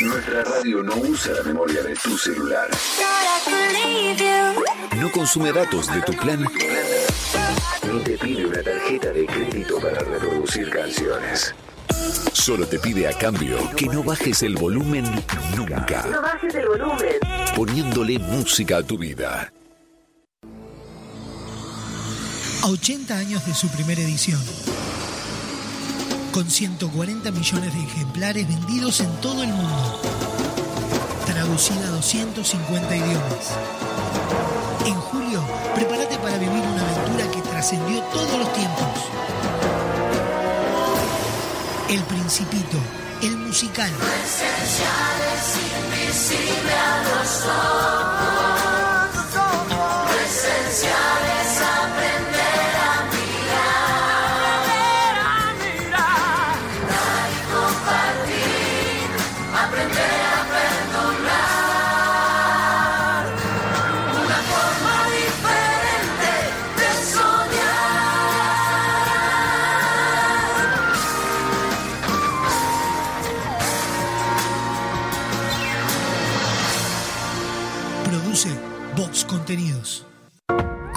Nuestra radio no usa la memoria de tu celular. No consume datos de tu plan. Ni te pide una tarjeta de crédito para reproducir canciones. Solo te pide a cambio que no bajes el volumen nunca. No bajes el volumen. Poniéndole música a tu vida. A 80 años de su primera edición. Con 140 millones de ejemplares vendidos en todo el mundo. Traducida a 250 idiomas. En julio, prepárate para vivir una aventura que trascendió todos los tiempos. El Principito, el musical. Esenciales, invisible a los ojos.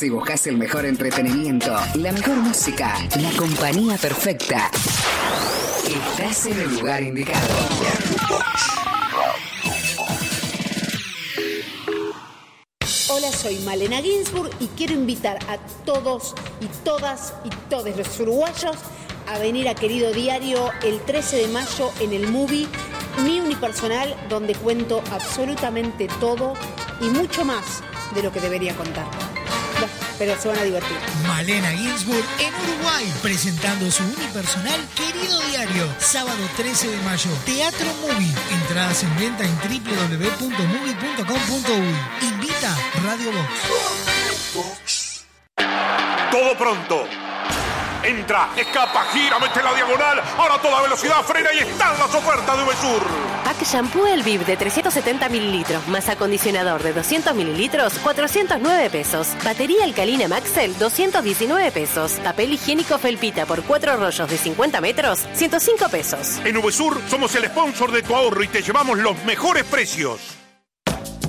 Si buscas el mejor entretenimiento, la mejor música, la compañía perfecta, estás en el lugar indicado. Hola, soy Malena Ginsburg y quiero invitar a todos y todas y todos los uruguayos a venir a Querido Diario el 13 de mayo en el movie Mi Unipersonal, donde cuento absolutamente todo y mucho más de lo que debería contar. Bueno, pero se van a divertir. Malena Ginsburg en Uruguay, presentando su unipersonal Querido Diario, sábado 13 de mayo. Teatro Movie. Entradas en venta en www.movie.com.uy. Invita Radio Box. Todo pronto. Entra, escapa, gira, mete la diagonal. Ahora a toda velocidad frena y están las ofertas de Uvesur. Pack Shampoo El Viv de 370 mililitros más acondicionador de 200 mililitros, 409 pesos. Batería alcalina Maxel, 219 pesos. Papel higiénico Felpita por 4 rollos de 50 metros, 105 pesos. En Uvesur somos el sponsor de tu ahorro y te llevamos los mejores precios.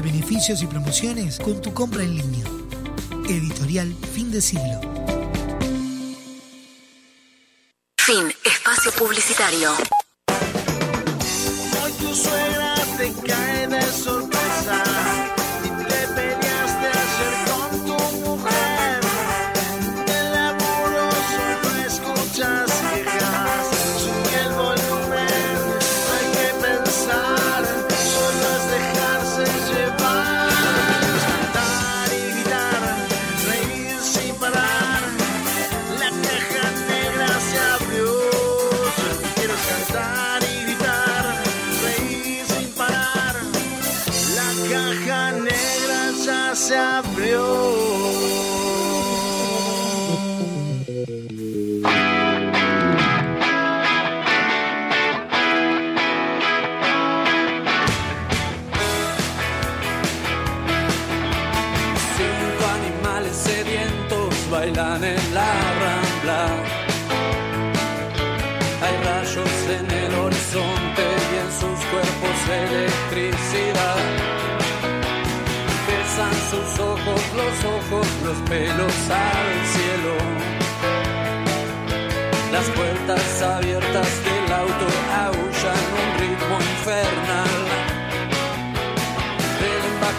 de beneficios y promociones con tu compra en línea. Editorial Fin de Siglo. Fin, espacio publicitario. Hoy tu suegra te cae de sorpresa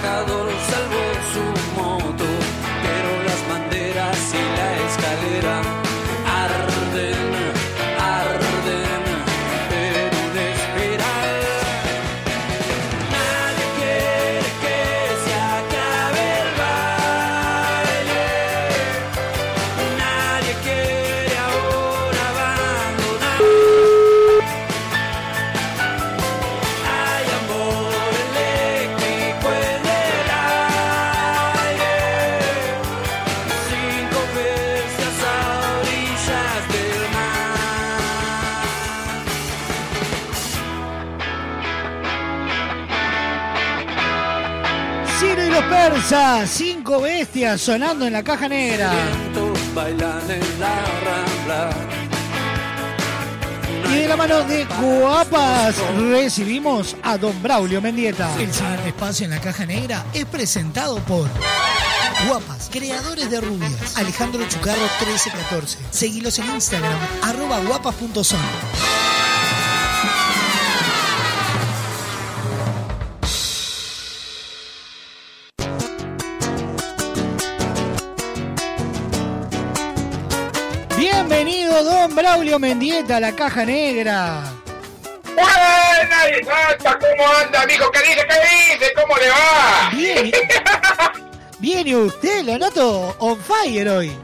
El cinco bestias sonando en la caja negra. Y de la mano de Guapas recibimos a Don Braulio Mendieta. El siguiente espacio en la caja negra es presentado por Guapas, creadores de rubias. Alejandro Chucarro 1314. Seguilos en Instagram, arroba guapas.son. Braulio Mendieta, la caja negra. ¡Buena y santa! ¿Cómo anda, mijo? ¿Qué dice? ¿Qué dice? ¿Cómo le va? Bien. Bien, y usted lo noto on fire hoy.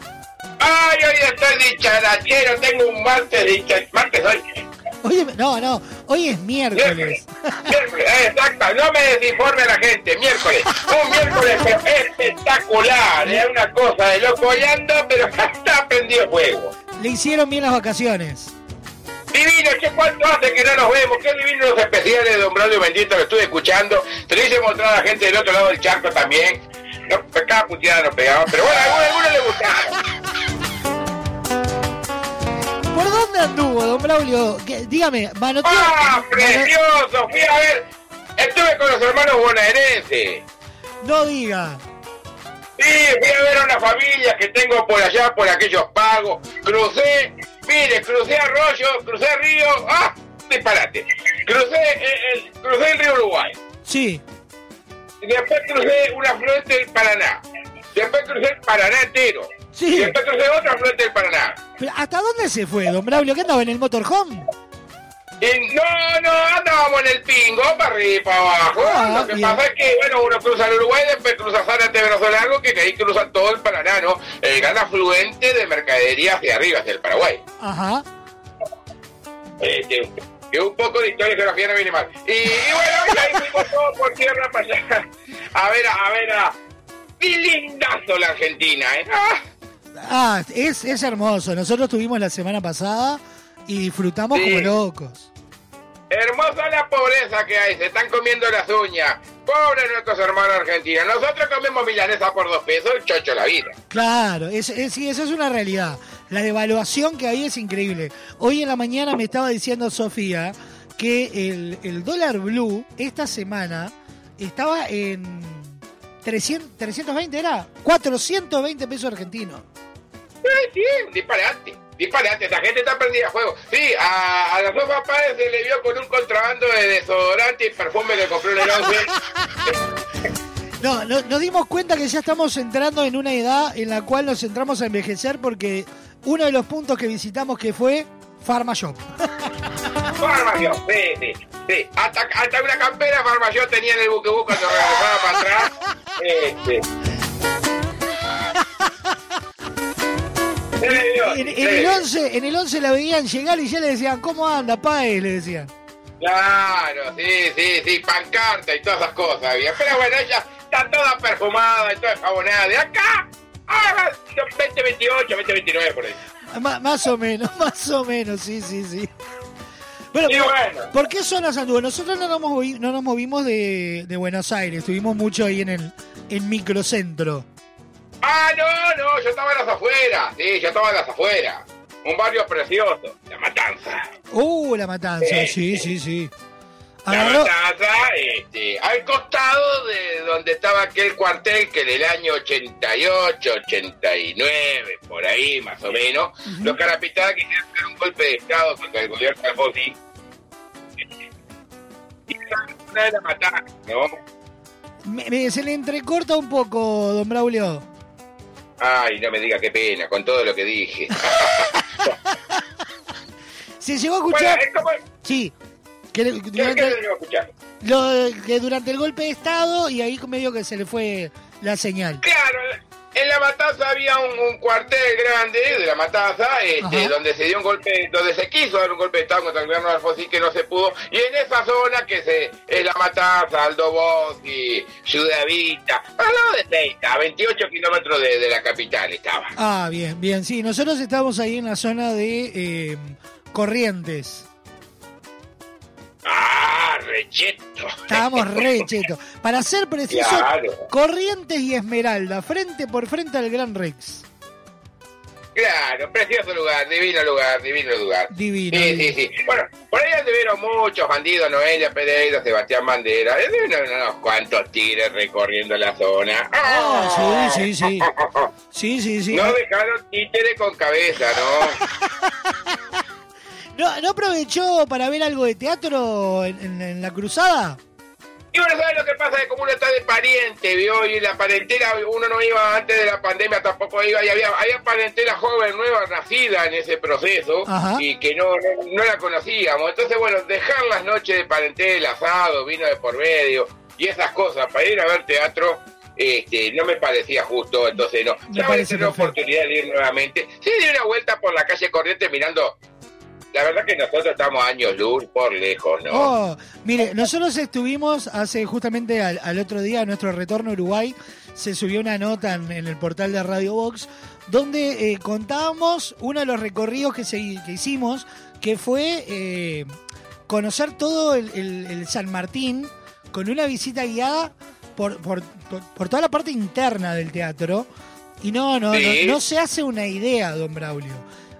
Ay, hoy estoy dicharachero, tengo un martes dicha- martes hoy. Oye, no, no, hoy es miércoles. Miércoles, exacto, no me desinforme la gente, miércoles. Un miércoles espectacular, es una cosa de loco y ando, pero está prendido fuego. Le hicieron bien las vacaciones. Divino, ¿qué cuánto hace que no nos vemos? Qué divino los especiales de Don Braulio Bendito que estuve escuchando. Te lo hice mostrar a la gente del otro lado del charco también. No, cada puteada nos pegaba, pero bueno, a algunos, les gustaba. ¿Por dónde anduvo, don Braulio? Dígame, manoteó. ¡Ah, precioso! Fui a ver, estuve con los hermanos bonaerenses. No diga. Sí, fui a ver a una familia que tengo por allá, por aquellos pagos. Crucé, mire, crucé arroyo, crucé río. ¡Ah! Disparate. Crucé el, el- crucé el río Uruguay. Sí. Después crucé un afluente del Paraná. Después crucé el Paraná entero. Sí. Y después crucé otro afluente del Paraná. ¿Hasta dónde se fue, don Braulio? ¿Qué andaba en el motorhome? Y no, no, andábamos en el pingo, para arriba y para abajo. Ah, Lo que bien. pasa es que, bueno, uno cruza el Uruguay, después cruza Zárate, Brazo Largo, que ahí cruzan todo el Paraná, ¿no? El gran afluente de mercadería hacia arriba, hacia el Paraguay. Ajá. Eh, que, un poco de historia y geografía no viene mal. Y, y bueno, y ahí fuimos todos por tierra para allá. A ver, a, ver, a... ¡Qué lindazo la Argentina, eh! ¡Ah! Ah, es, es hermoso. Nosotros estuvimos la semana pasada y disfrutamos Sí. como locos. Hermosa la pobreza que hay, se están comiendo las uñas. Pobres nuestros hermanos argentinos. Nosotros comemos milanesa por dos pesos, el chocho la vida. Claro, es, es- sí, eso es una realidad. La devaluación que hay es increíble. Hoy en la mañana me estaba diciendo Sofía que el, el dólar blue esta semana estaba en 300, 320, ¿era? 420 pesos argentinos. Sí, sí, disparate. Disparate, esa gente está prendida a fuego. Sí, a, a la Sofa Páez se le vio con un contrabando de desodorante y perfume que compró en el 11. No, no- nos dimos cuenta que ya estamos entrando en una edad en la cual nos entramos a envejecer porque uno de los puntos que visitamos que fue Pharma Shop. Farmacio, sí, sí, sí. Hasta, hasta una campera Farmacio tenía en el buquebú cuando regresaba para atrás. Este. En, el vio. 11, en el 11 la veían llegar y ya le decían, ¿cómo anda, Paez? Le decían. Claro, sí, sí, sí, pancarta y todas esas cosas había. Pero bueno, ella está toda perfumada y toda jabonada. De acá, ah, 2028, 2029 por ahí. Más o menos, más o menos, sí, sí, sí. Bueno. ¿por qué zonas anduvo? Nosotros no nos, movi- no nos movimos de, de Buenos Aires, estuvimos mucho ahí en el en microcentro. Ah, no, no, yo estaba en las afueras. Sí, yo estaba en las afueras. Un barrio precioso, La Matanza. Uh, la matanza, sí, sí, sí. La Agarró, Matanza, este, al costado de donde estaba aquel cuartel que en el año 88, 89, por ahí más o menos, los carapitadas quisieron hacer un golpe de Estado contra el gobierno de Alfonsín. Y esa de la matanza, ¿no? me- me- se le entrecorta un poco, don Braulio. Ay, no me diga qué pena, con todo lo que dije. Se llegó a escuchar. Bueno, es Sí. Que, le- ¿Qué, qué durante, a escuchar? lo- que durante el golpe de Estado y ahí medio que se le fue la señal. Claro, en la matanza había un, un cuartel grande de la matanza, este, donde se dio un golpe, donde se quiso dar un golpe de Estado contra el gobierno de Alfonsín que no se pudo, y en esa zona que se es la matanza, Aldo Boschi, Ciudad Vista, al lado de Teita, a 28 kilómetros de, de la capital estaba. Ah, bien, bien. Sí, nosotros estábamos ahí en la zona de eh, Corrientes. Ah, recheto. Estábamos re chetos. Para ser preciso, Claro. Corrientes y Esmeralda, frente por frente al Gran Rex. Claro, precioso lugar, divino lugar, divino lugar. Divino. Sí, divino. sí, sí. Bueno, por ahí anduvieron muchos bandidos, Noelia Pereira, Sebastián Bandera, eh, unos, unos cuantos tigres recorriendo la zona. Ah, sí, sí, sí. Sí, sí, sí. No dejaron títere con cabeza, ¿no? ¿No, no aprovechó para ver algo de teatro en, en- en la cruzada? Y bueno, ¿sabes lo que pasa? Que como uno está de pariente, ¿vio? Y la parentela, uno no iba antes de la pandemia, tampoco iba, y había, había parentela joven, nueva, nacida en ese proceso, Ajá. y que no, no, no la conocíamos. Entonces, bueno, dejar las noches de parentela, asado, vino de por medio, y esas cosas, para ir a ver teatro, este, no me parecía justo, entonces no. Me parece la oportunidad de ir nuevamente. Sí, di una vuelta por la calle Corrientes mirando... La verdad que nosotros estamos años luz por lejos, ¿no? Oh, mire, nosotros estuvimos hace justamente al, al otro día, a nuestro retorno a Uruguay, se subió una nota en, en el portal de Radio Box donde eh, contábamos uno de los recorridos que, se- que hicimos, que fue eh, conocer todo el, el- el San Martín con una visita guiada por, por, por- toda la parte interna del teatro. Y no, no, Sí. no, no se hace una idea, don Braulio.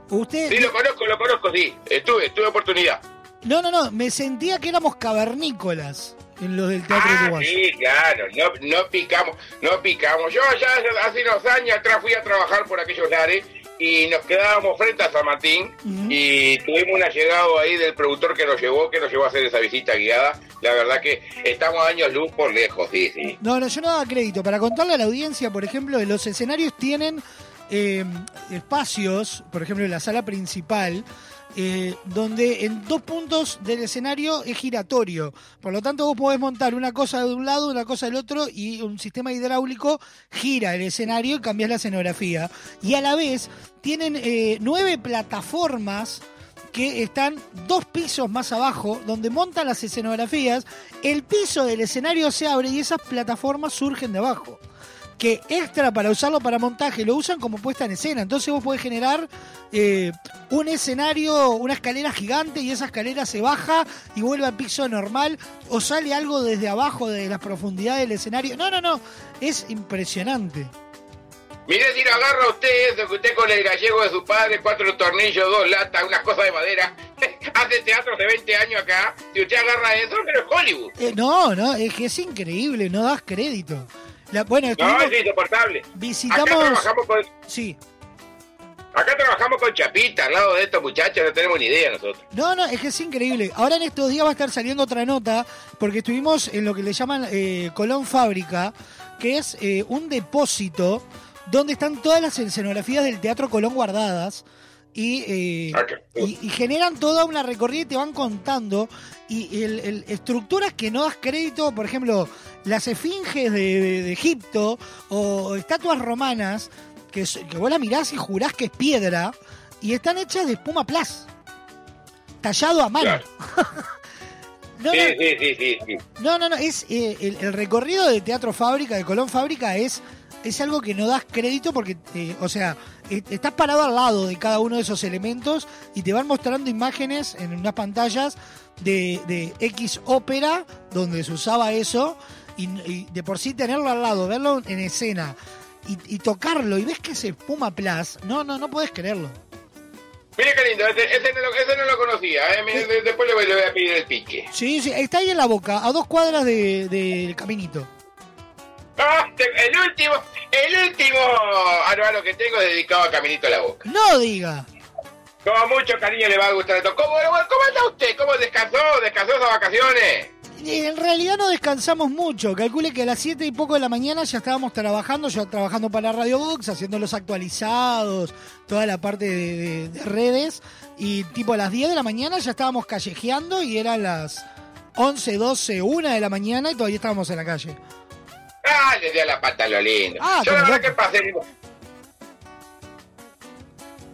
Usted, Sí, lo conozco, lo conozco, sí. Estuve, tuve oportunidad. no, no, no, me sentía que éramos cavernícolas en los del teatro Ah, sí, claro, no, no picamos, no picamos. Yo ya hace- hace unos años atrás fui a trabajar por aquellos lares y nos quedábamos frente a San Martín y tuvimos un allegado ahí del productor que nos llevó, que nos llevó a hacer esa visita guiada. La verdad que estamos años luz por lejos, sí, sí. No, no, yo no daba crédito. Para contarle a la audiencia, por ejemplo, los escenarios tienen eh, espacios, por ejemplo, en la sala principal, eh, donde en dos puntos del escenario es giratorio. Por lo tanto, vos podés montar una cosa de un lado, una cosa del otro, y un sistema hidráulico gira el escenario y cambias la escenografía. Y a la vez tienen eh, nueve plataformas que están dos pisos más abajo, donde montan las escenografías, el piso del escenario se abre y esas plataformas surgen de abajo. Que extra para usarlo para montaje lo usan como puesta en escena. Entonces vos podés generar eh, un escenario, una escalera gigante y esa escalera se baja y vuelve al piso normal o sale algo desde abajo de las profundidades del escenario. No, no, no. Es impresionante. Mire si lo agarra usted eso, que usted con el gallego de su padre, cuatro tornillos, dos latas, unas cosas de madera, hace teatro hace 20 años acá, si usted agarra eso, pero es Hollywood. Eh, no, no, es que es increíble, no das crédito. La- bueno, No, es insoportable. visitamos- Acá trabajamos con, Sí. acá trabajamos con Chapita al lado de estos muchachos, no tenemos ni idea nosotros. No, no, es que es increíble. Ahora en estos días va a estar saliendo otra nota, porque estuvimos en lo que le llaman eh, Colón Fábrica, que es eh, un depósito donde están todas las escenografías del Teatro Colón guardadas. Y, eh, y, y generan toda una recorrida y te van contando. Y el, el- estructuras que no das crédito, por ejemplo, las esfinges de, de- de Egipto o estatuas romanas, que, que vos la mirás y jurás que es piedra, y están hechas de espuma plas tallado a mano. No, sí, no. sí, sí. No, no, no, es eh, el, el recorrido de Teatro Fábrica, de Colón Fábrica, es, es algo que no das crédito porque, eh, o sea, eh, estás parado al lado de cada uno de esos elementos y te van mostrando imágenes en unas pantallas de, de X ópera donde se usaba eso y, y de por sí tenerlo al lado, verlo en escena y, y tocarlo y ves que se espuma plus, no, no, no puedes creerlo. Mire qué lindo, ese, ese no, lo, ese no lo conocía, ¿eh? De- después le voy, le voy a pedir el pique. Sí, sí, está ahí en la boca, a dos cuadras de- del caminito. Ah, el último, el último árbaro que tengo es dedicado a Caminito a la Boca. No diga. Con mucho cariño le va a gustar esto. ¿Cómo, cómo anda usted? ¿Cómo descansó? ¿Descansó esas vacaciones? En realidad no descansamos mucho. Calcule que a las 7 y poco de la mañana ya estábamos trabajando, yo trabajando para Radio Box, haciendo los actualizados, toda la parte de, de- de redes. Y tipo a las 10 de la mañana ya estábamos callejeando y eran las 11, 12, 1 de la mañana y todavía estábamos en la calle. Ah, le di a la pata lo lindo. Ah, Yo la verdad que pasé...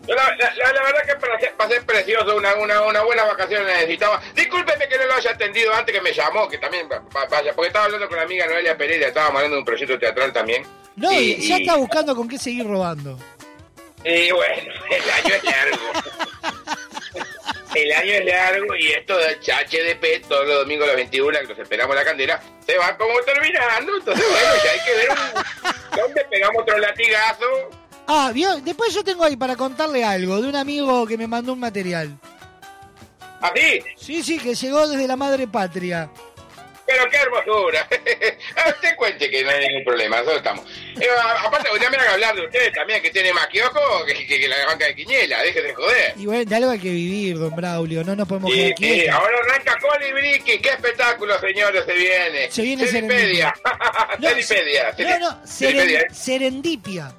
La, la- la- verdad que pasé, pasé precioso, una, una, una buena vacación necesitaba. Discúlpeme que no lo haya atendido antes que me llamó, que también va- va- vaya, porque estaba hablando con la amiga Noelia Pereira, estábamos hablando de un proyecto teatral también. No, y, ya está buscando con qué seguir robando. y bueno, el año es largo. El año es largo y esto de HDP todos los domingos a las 21 que nos esperamos la candela se va como terminando. Entonces, bueno, ya hay que ver un- dónde pegamos otro latigazo. Ah, ¿vio? después yo tengo ahí para contarle algo de un amigo que me mandó un material. ¿Así? Sí, sí, que llegó desde la madre patria. Pero qué hermosura. A usted cuente que no hay ningún problema, nosotros estamos. Eh, a- aparte, usted me haga hablar de usted también, que tiene más que que, que- que la banca de Quiñela, deje de joder. Y bueno, de algo hay que vivir, don Braulio, no nos podemos Sí, quedar sí, ahora arranca Colibriqui, qué espectáculo, señores, se viene. Se viene Seripedia. No, Seripedia. No, no, Seripedia, seren- serendipia.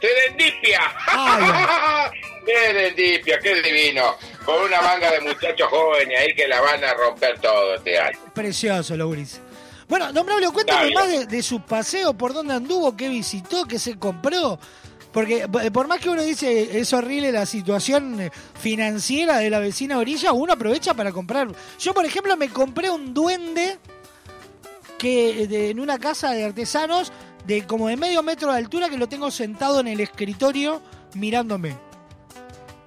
Serendipia. Ah, Serendipia, qué divino. Con una manga de muchachos jóvenes ahí que la van a romper todo este año. Precioso, Lauris. Bueno, don Braulio, cuéntame más de, de su paseo, por dónde anduvo, qué visitó, qué se compró. Porque eh, por más que uno dice es horrible la situación eh, financiera de la vecina orilla, uno aprovecha para comprar. Yo, por ejemplo, me compré un duende que de- en una casa de artesanos de como de medio metro de altura que lo tengo sentado en el escritorio mirándome.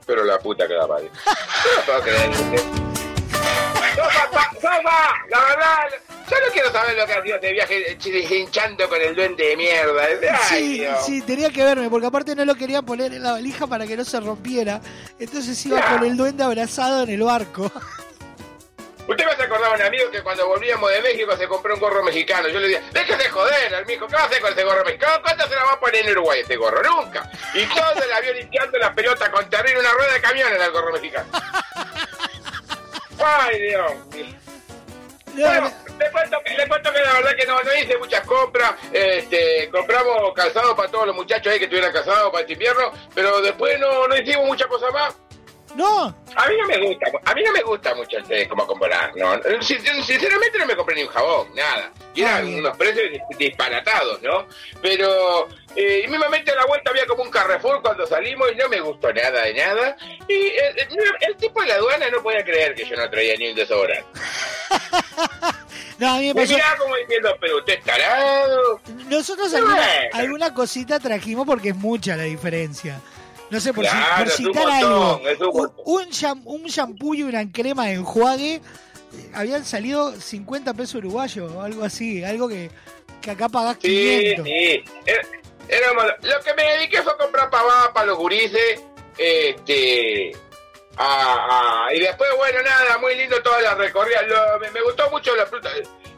Pero la puta que da madre. ¡Sofa! La verdad, yo no quiero saber lo que ha sido este viaje hinchando con el duende de mierda. Ay, Sí, sí, tenía que verme, porque aparte no lo quería poner en la valija para que no se rompiera. Entonces iba con el duende abrazado en el barco. Usted me hace acordar un amigo que cuando volvíamos de México se compró un gorro mexicano. Yo le decía, déjese joder, al mijo, ¿qué va a hacer con ese gorro mexicano? ¿Cuánto se la va a poner en Uruguay ese gorro? Nunca. Y todo el avión limpiando la pelota con terrible una rueda de camión en el gorro mexicano. Ay, Dios mío. Bueno, le cuento, que- le cuento que la verdad que no, no hice muchas compras. Este, compramos calzado para todos los muchachos ahí que estuvieran casados para este invierno, pero después no, no hicimos muchas cosas más. No. A mí no me gusta, a mí no me gusta mucho el como comprar, no. Sin- Sinceramente no me compré ni un jabón, nada. Y eran unos precios dis- disparatados, ¿no? Pero eh, mismamente a la vuelta había como un Carrefour cuando salimos y no me gustó nada de nada. Y eh, eh, el, tipo de la aduana no podía creer que yo no traía ni un desodorante. No, a mí me Me pasó. miraba como diciendo, pero usted es tarado. Nosotros alguna, Bueno. alguna cosita trajimos porque es mucha la diferencia. No sé, por, si- por citar montón, algo. un Un, un, sham- un shampoo y una crema de enjuague eh, habían salido 50 pesos uruguayos o algo así. Algo que, que acá pagás Sí, 500. sí. Era- era malo. Lo que me dediqué fue comprar pavadas para los gurises. Este. Y después, bueno, nada, muy lindo toda la recorrida. Lo- me, me gustó mucho la fruta.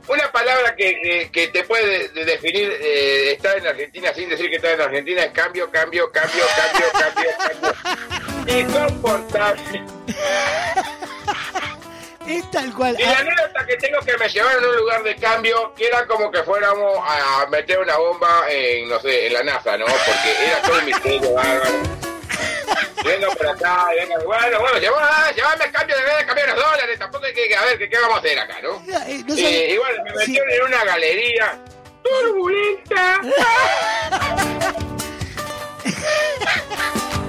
Una palabra que, que- que te puede de- definir eh, estar en Argentina sin decir que estás en Argentina es cambio, cambio, cambio, cambio, cambio, cambio. Insoportable. Es tal cual. Y la anécdota que tengo que me llevaron a un lugar de cambio que era como que fuéramos a meter una bomba en, no sé, en la NASA, ¿no? Porque era todo un misterio bárbaro. Venga por acá, venga, bueno, bueno, llevá, llevame el cambio de de cambiar los dólares, tampoco hay que, a ver, ¿qué, vamos a hacer acá, no? Eh, no Eh, sé- y bueno, me metieron en una galería turbulenta.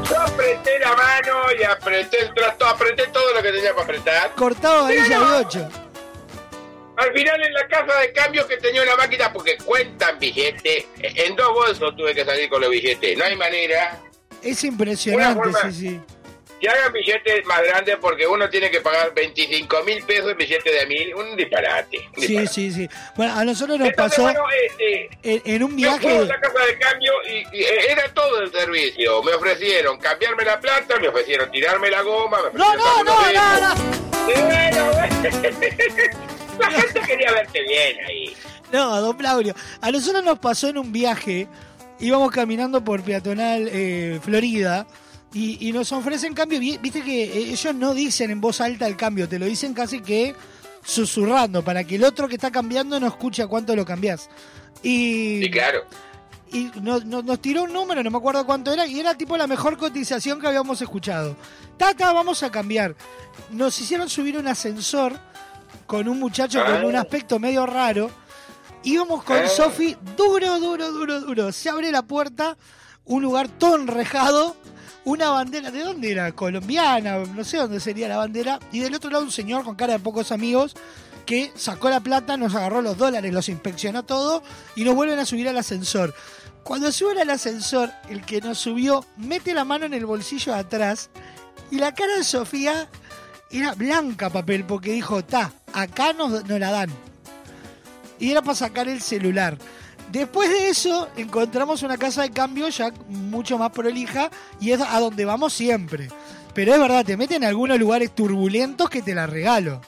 Yo apreté la mano y apreté el trasto, apreté todo lo que tenía para apretar. Cortado ahí ya Pero- de 8. Al final en la casa de cambio que tenía una máquina porque cuentan billetes, en dos bolsos tuve que salir con los billetes, no hay manera. Es impresionante, sí, sí. Que hagan billetes más grandes porque uno tiene que pagar 25 mil pesos en billete de mil, un disparate. un Sí, disparate. sí, sí. Bueno, a nosotros nos Entonces, pasó bueno, este, en, en un yo fui a viaje. la casa de cambio y, y, eh, era todo el servicio. Me ofrecieron cambiarme la plata, me ofrecieron tirarme la goma, me No, no, no, bueno, la gente quería verte bien ahí. No, don Claudio. A nosotros nos pasó en un viaje. Íbamos caminando por peatonal eh, Florida. Y, y nos ofrecen cambio. Vi- Viste que eh, ellos no dicen en voz alta el cambio, te lo dicen casi que susurrando, para que el otro que está cambiando no escuche a cuánto lo cambiás. Y, Sí, claro. y nos, nos- nos tiró un número, no me acuerdo cuánto era, y era tipo la mejor cotización que habíamos escuchado. Tata, vamos a cambiar. Nos hicieron subir un ascensor con un muchacho con Ah. un aspecto medio raro. Íbamos con Ah. Sofi, duro, duro, duro, duro. Se abre la puerta, un lugar todo enrejado, una bandera, ¿de dónde era? Colombiana, no sé dónde sería la bandera. Y del otro lado un señor con cara de pocos amigos que sacó la plata, nos agarró los dólares, los inspeccionó todo y nos vuelven a subir al ascensor. Cuando suben al ascensor, el que nos subió mete la mano en el bolsillo de atrás y la cara de Sofía era blanca papel porque dijo, ta, acá nos, nos la dan. Y era para sacar el celular. Después de eso, encontramos una casa de cambio ya mucho más prolija y es a donde vamos siempre. Pero es verdad, te meten en algunos lugares turbulentos que te la regalo.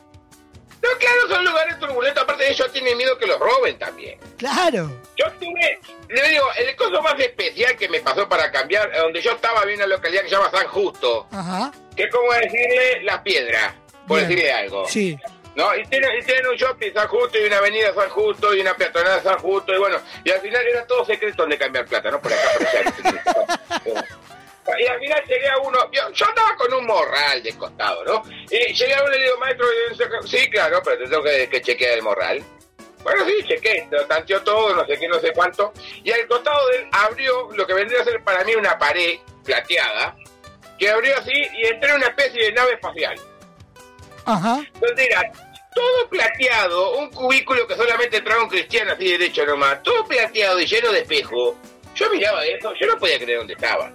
No, claro, son lugares turbulentos. Aparte de ellos tienen miedo que los roben también. Claro. Yo tuve, le digo, el coso más especial que me pasó para cambiar, donde yo estaba, había una localidad que se llama San Justo, Ajá. que es como decirle las piedras, por Bien. decirle algo. Sí. ¿No? Y tienen, y tienen un shopping San Justo y una avenida San Justo y una peatonal San Justo y bueno, y al final era todo secreto donde cambiar plata, ¿no? Por acá, por allá. Y al final llegué a uno, yo, yo andaba con un morral de costado, ¿no? Y llegué a uno y le digo, maestro, sí, claro, pero te tengo que, que chequear el morral. Bueno, sí, chequé, lo tanteó todo, no sé qué, no sé cuánto. Y al costado de él abrió lo que vendría a ser para mí una pared plateada, que abrió así y entré en una especie de nave espacial. Ajá. Donde era todo plateado, un cubículo que solamente entraba un cristiano así derecho nomás, todo plateado y lleno de espejo. Yo miraba eso, yo no podía creer dónde estaba.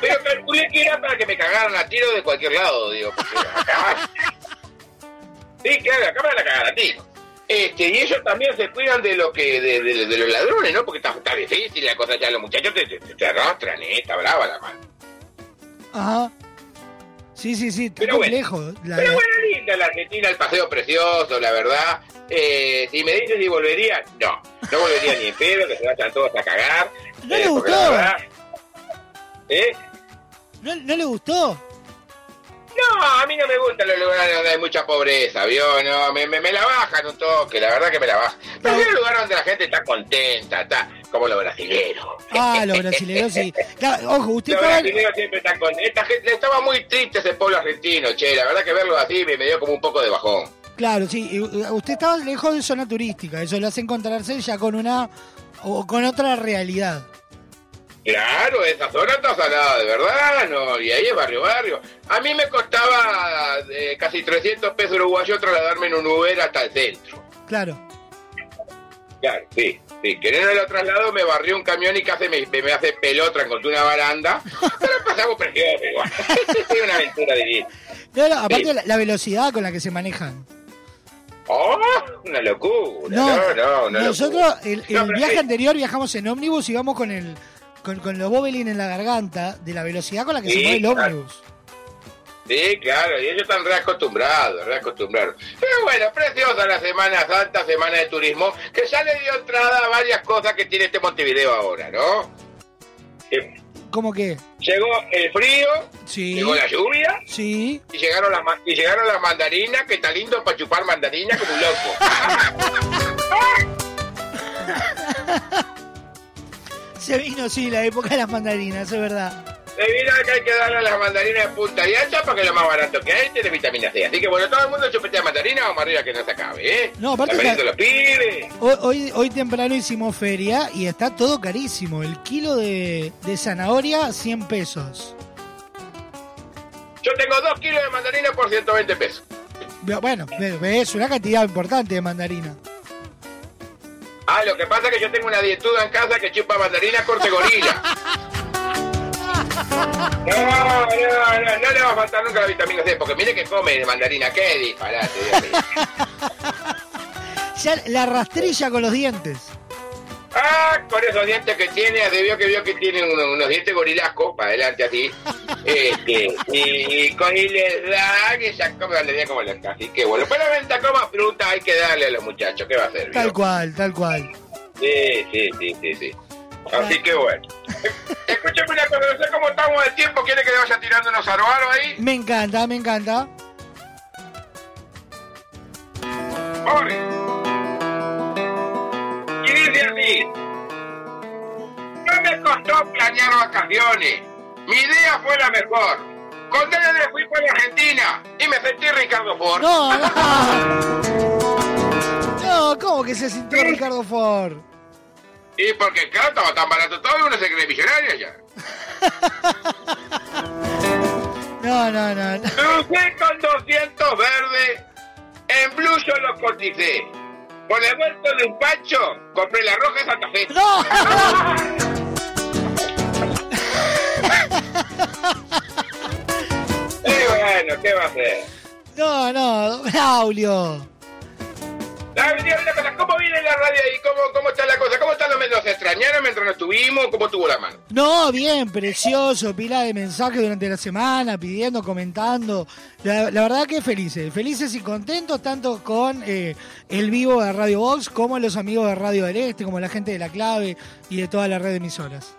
Pero calculé que era para que me cagaran a tiro de cualquier lado, digo, acá... Sí, claro, acá me van a cagar a tiro. Este, y ellos también se cuidan de lo que, de, de- de los ladrones, ¿no? Porque está, difícil la cosa ya, los muchachos te arrastran, ¿eh? Está brava la mano. Ajá. Sí, sí, sí, está Pero bueno. La- Pero bueno, linda la Argentina, el paseo precioso, la verdad. Eh, si me dices si volvería, no. No volvería ni en pedo, que se vayan todos a cagar. ¿No Eh, le porque gustó? verdad- ¿Eh? ¿No, no le gustó? No, a mí no me gustan los lugares donde hay mucha pobreza, ¿vio? No, me, me, me la bajan un toque, la verdad que me la bajan. Prefiero lugares donde la gente está contenta, está como los brasileros. Ah, los brasileños sí. Claro, ojo, usted Los estaba... brasileños siempre están contentos. Esta gente, estaba muy triste ese pueblo argentino, che. La verdad que verlo así me, me dio como un poco de bajón. Claro, sí. Usted estaba lejos de zona turística. Eso le hace encontrarse ya con una... o con otra realidad. Claro, esa zona está salada, de verdad, ¿no? Y ahí es barrio, barrio. A mí me costaba eh, casi 300 pesos uruguayos trasladarme en un Uber hasta el centro. Claro. Claro, sí. Sí, que en el traslado me barrió un camión y casi me, me hace pelota contra una baranda. Pero pasamos precioso igual. es una aventura divina. No, no, aparte Sí. la, la velocidad con la que se manejan. ¡Oh! Una locura. No, No, no, nosotros el, el viaje sí. anterior viajamos en ómnibus y vamos con el con, con los bobelín en la garganta de la velocidad con la que se mueve el claro. Sí, claro, y ellos están reacostumbrados, reacostumbrados. Pero bueno, preciosa la Semana Santa, Semana de Turismo, que ya le dio entrada a varias cosas que tiene este Montevideo ahora, ¿no? ¿Cómo que? Llegó el frío, Sí. llegó la lluvia, Sí. y llegaron las, y llegaron las mandarinas, que está lindo para chupar mandarinas como un loco. Se vino, sí, la época de las mandarinas, es verdad. Se vino que hay que darle a las mandarinas de punta y ancha porque es lo más barato que hay, tiene vitamina C. Así que bueno, todo el mundo chupetea mandarina, vamos arriba que no se acabe, ¿eh? No, aparte Está los pibes. Hoy, hoy, hoy temprano hicimos feria y está todo carísimo. El kilo de, de zanahoria, 100 pesos. Yo tengo dos kilos de mandarina por 120 pesos. Bueno, es una cantidad importante de mandarina. Ah, lo que pasa es que yo tengo una dietuda en casa que chupa mandarina corte gorila. No, no, no, no le va a faltar nunca la vitamina C, porque mire que come mandarina, qué disparate. Ya la rastrilla con los dientes. Ah, con esos dientes que tiene, debió que vio que tiene unos, unos dientes gorilascos, para adelante así. Este, y, y con y les da que ya come como la Así que bueno, para la venta coma fruta hay que darle a los muchachos, ¿qué va a hacer? Tal vio? cual, tal cual. Sí, sí, sí, sí, sí. Así que bueno. Escúchame una cosa, no sé cómo estamos de tiempo, ¿quiere que le vaya tirando unos aroaros ahí? Me encanta, me encanta. ¡Ore! Y dice así. No me costó planear vacaciones. Mi idea fue la mejor. Con DND fui la Argentina y me sentí Ricardo Ford. No, no. No, ¿cómo que se sintió Ricardo Ford? Y porque claro, estaba tan barato todo y uno se cree millonario ya. No, no, no. no. Crucé con 200 verdes. En Blue yo los coticé. Con el vuelto de un pancho, compré la roja de Santa Fe. Y bueno, ¿qué va a hacer? No, no, Braulio. ¿Cómo viene la radio ahí? ¿Cómo, ¿Cómo está la cosa? ¿Cómo están los? ¿Se extrañaron mientras no estuvimos? ¿Cómo tuvo la mano? No, bien, precioso, pila de mensajes durante la semana, pidiendo, comentando. La, la verdad que felices, felices y contentos tanto con eh, el vivo de Radio Box como los amigos de Radio del Este, como la gente de La Clave y de toda la red de emisoras.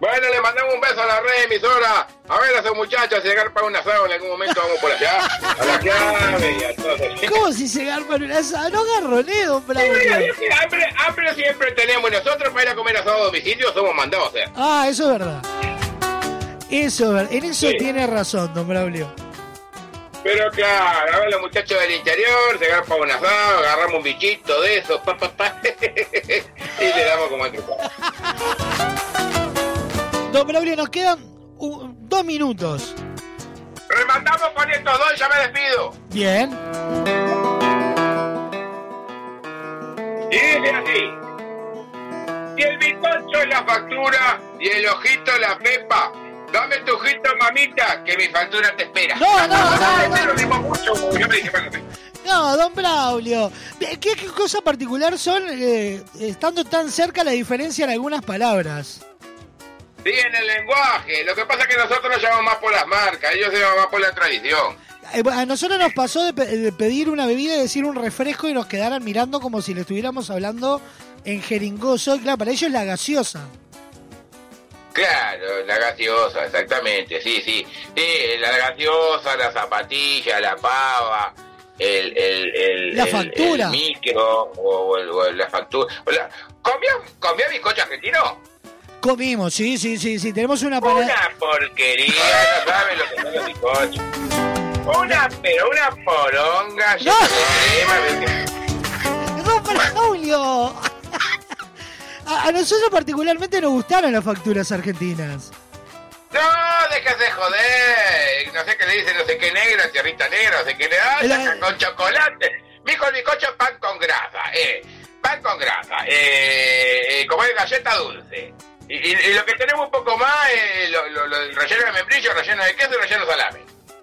Bueno, le mandamos un beso a la red emisora. A ver a esos muchachos, si llegar para un asado en algún momento, vamos por allá. A la clave y a todos. ¿Cómo si se garpan un asado? No garroné, don Sí, es que hambre, hambre siempre tenemos nosotros para ir a comer asado a domicilio somos mandados a hacer. Ah, eso es verdad. Eso es verdad. En eso Sí. tiene razón, don Braulio. Pero claro, a ver los muchachos del interior, se agarran para un asado, agarramos un bichito de esos, pa, pa, pa, y le damos como a. Don Braulio, nos quedan uh, dos minutos. Rematamos con estos dos y ya me despido. Bien. Y dice así. Y el bizcocho es la factura y el ojito la pepa. Dame tu ojito, mamita, que mi factura te espera. No, no, no, no. Don Braulio. ¿Qué, qué cosa particular son, eh, estando tan cerca, la diferencia en algunas palabras? Sí, en el lenguaje. Lo que pasa es que nosotros nos llamamos más por las marcas, ellos se llaman más por la tradición. Eh, A nosotros nos pasó de, pe- de pedir una bebida y decir un refresco y nos quedaran mirando como si le estuviéramos hablando en jeringoso. Y claro, para ellos la gaseosa. Claro, la gaseosa, exactamente, sí, sí. Sí, la gaseosa, la zapatilla, la pava, el, el, el, La factura. el micro, o, o la factura. O la- ¿Comía, ¿Comía bizcocho argentino? Comimos, sí, sí, sí, sí. Tenemos una panadería. Una porquería, no saben lo que son los bizcochos. Una, pero una poronga de crema. ¡Don Braulio! A, a nosotros particularmente nos gustaron las facturas argentinas. No, déjese de joder. No sé qué le dicen, no sé qué negra, tierrita negra, no sé qué le da. La- Con chocolate. Mijo, el bizcocho es pan con grasa. Eh, pan con grasa. Eh, eh, como es galleta dulce. Y, y- y lo que tenemos un poco más es lo, lo- lo- el relleno de membrillo, relleno de queso y relleno de salame.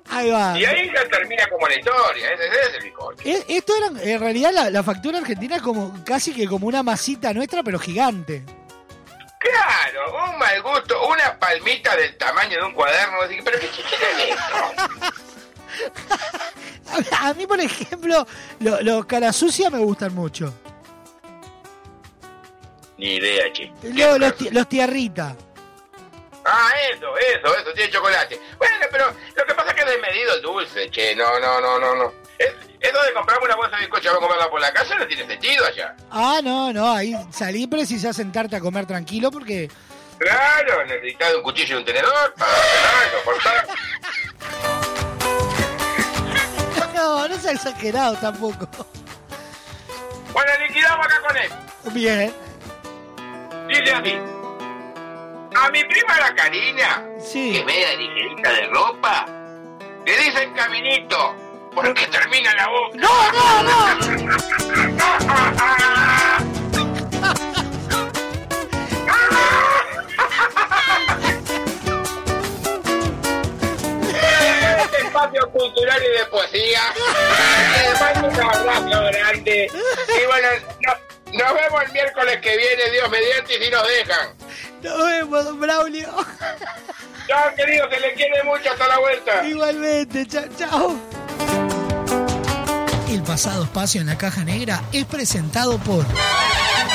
Ahí va. Y ahí ya termina como la historia. Ese, ese es el bizcocho. Esto era, en realidad, la, la factura argentina es como casi que como una masita nuestra, pero gigante. Claro, un mal gusto, una palmita del tamaño de un cuaderno. Así que, pero qué es esto. A, a mí, por ejemplo, lo- los cara sucia me gustan mucho. Ni idea, che. Luego los, ti- los tierrita. Ah, eso, eso, eso, tiene chocolate. Bueno, pero lo que pasa es que es desmedido el dulce, che. No, no, no, no, no. Es- Eso de comprarme una bolsa de bizcocho y vamos a comerla por la casa no tiene sentido allá. Ah, no, no, ahí salí precisás sentarte a comer tranquilo porque... Claro, necesitas un cuchillo y un tenedor para pelarlo, cortar. No, no sea exagerado tampoco. Bueno, liquidamos acá con él. Bien. Dice así. A mi prima la Karina, que media ligerita de ropa, le dicen caminito, porque termina la boca. ¡No, no, no! Este espacio cultural y de poesía. Mando un abrazo grande. Y bueno, no- nos vemos el miércoles que viene, Dios mediante, y si nos dejan. Nos vemos, don Braulio. Chao, querido, se le quiere mucho. Hasta la vuelta. Igualmente, chao, chao. El pasado espacio en la caja negra es presentado por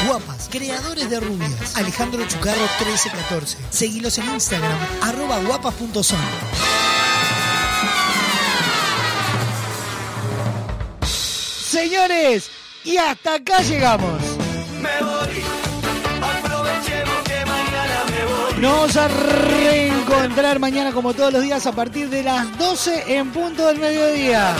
Guapas, creadores de rubias. Alejandro Chucarro 1314. Seguilos en Instagram, arroba guapas.son. Señores, y hasta acá llegamos. Nos vamos a reencontrar mañana como todos los días a partir de las 12 en punto del mediodía.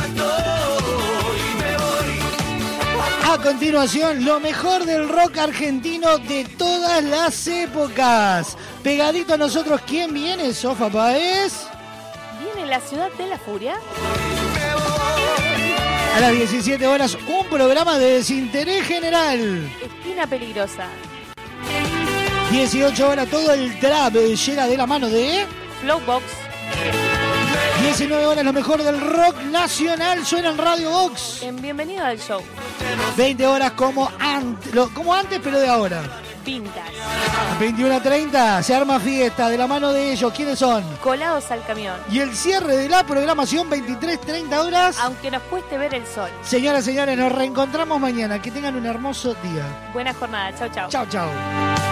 A continuación, lo mejor del rock argentino de todas las épocas. Pegadito a nosotros, ¿quién viene, Sofa Paez? ¿Viene la ciudad de la furia? A las 17 horas, un programa de desinterés general. Esquina peligrosa. 18 horas, todo el trap eh, llega de la mano de... Flowbox. 19 horas, lo mejor del rock nacional suena en Radio Box. En Bienvenido al Show. 20 horas como antes, como antes pero de ahora. Pintas. 21 a 30, se arma fiesta de la mano de ellos. ¿Quiénes son? Colados al camión. Y el cierre de la programación, 23, 30 horas. Aunque nos cueste ver el sol. Señoras, señores, nos reencontramos mañana. Que tengan un hermoso día. Buena jornada. Chau, chau. Chao, chao.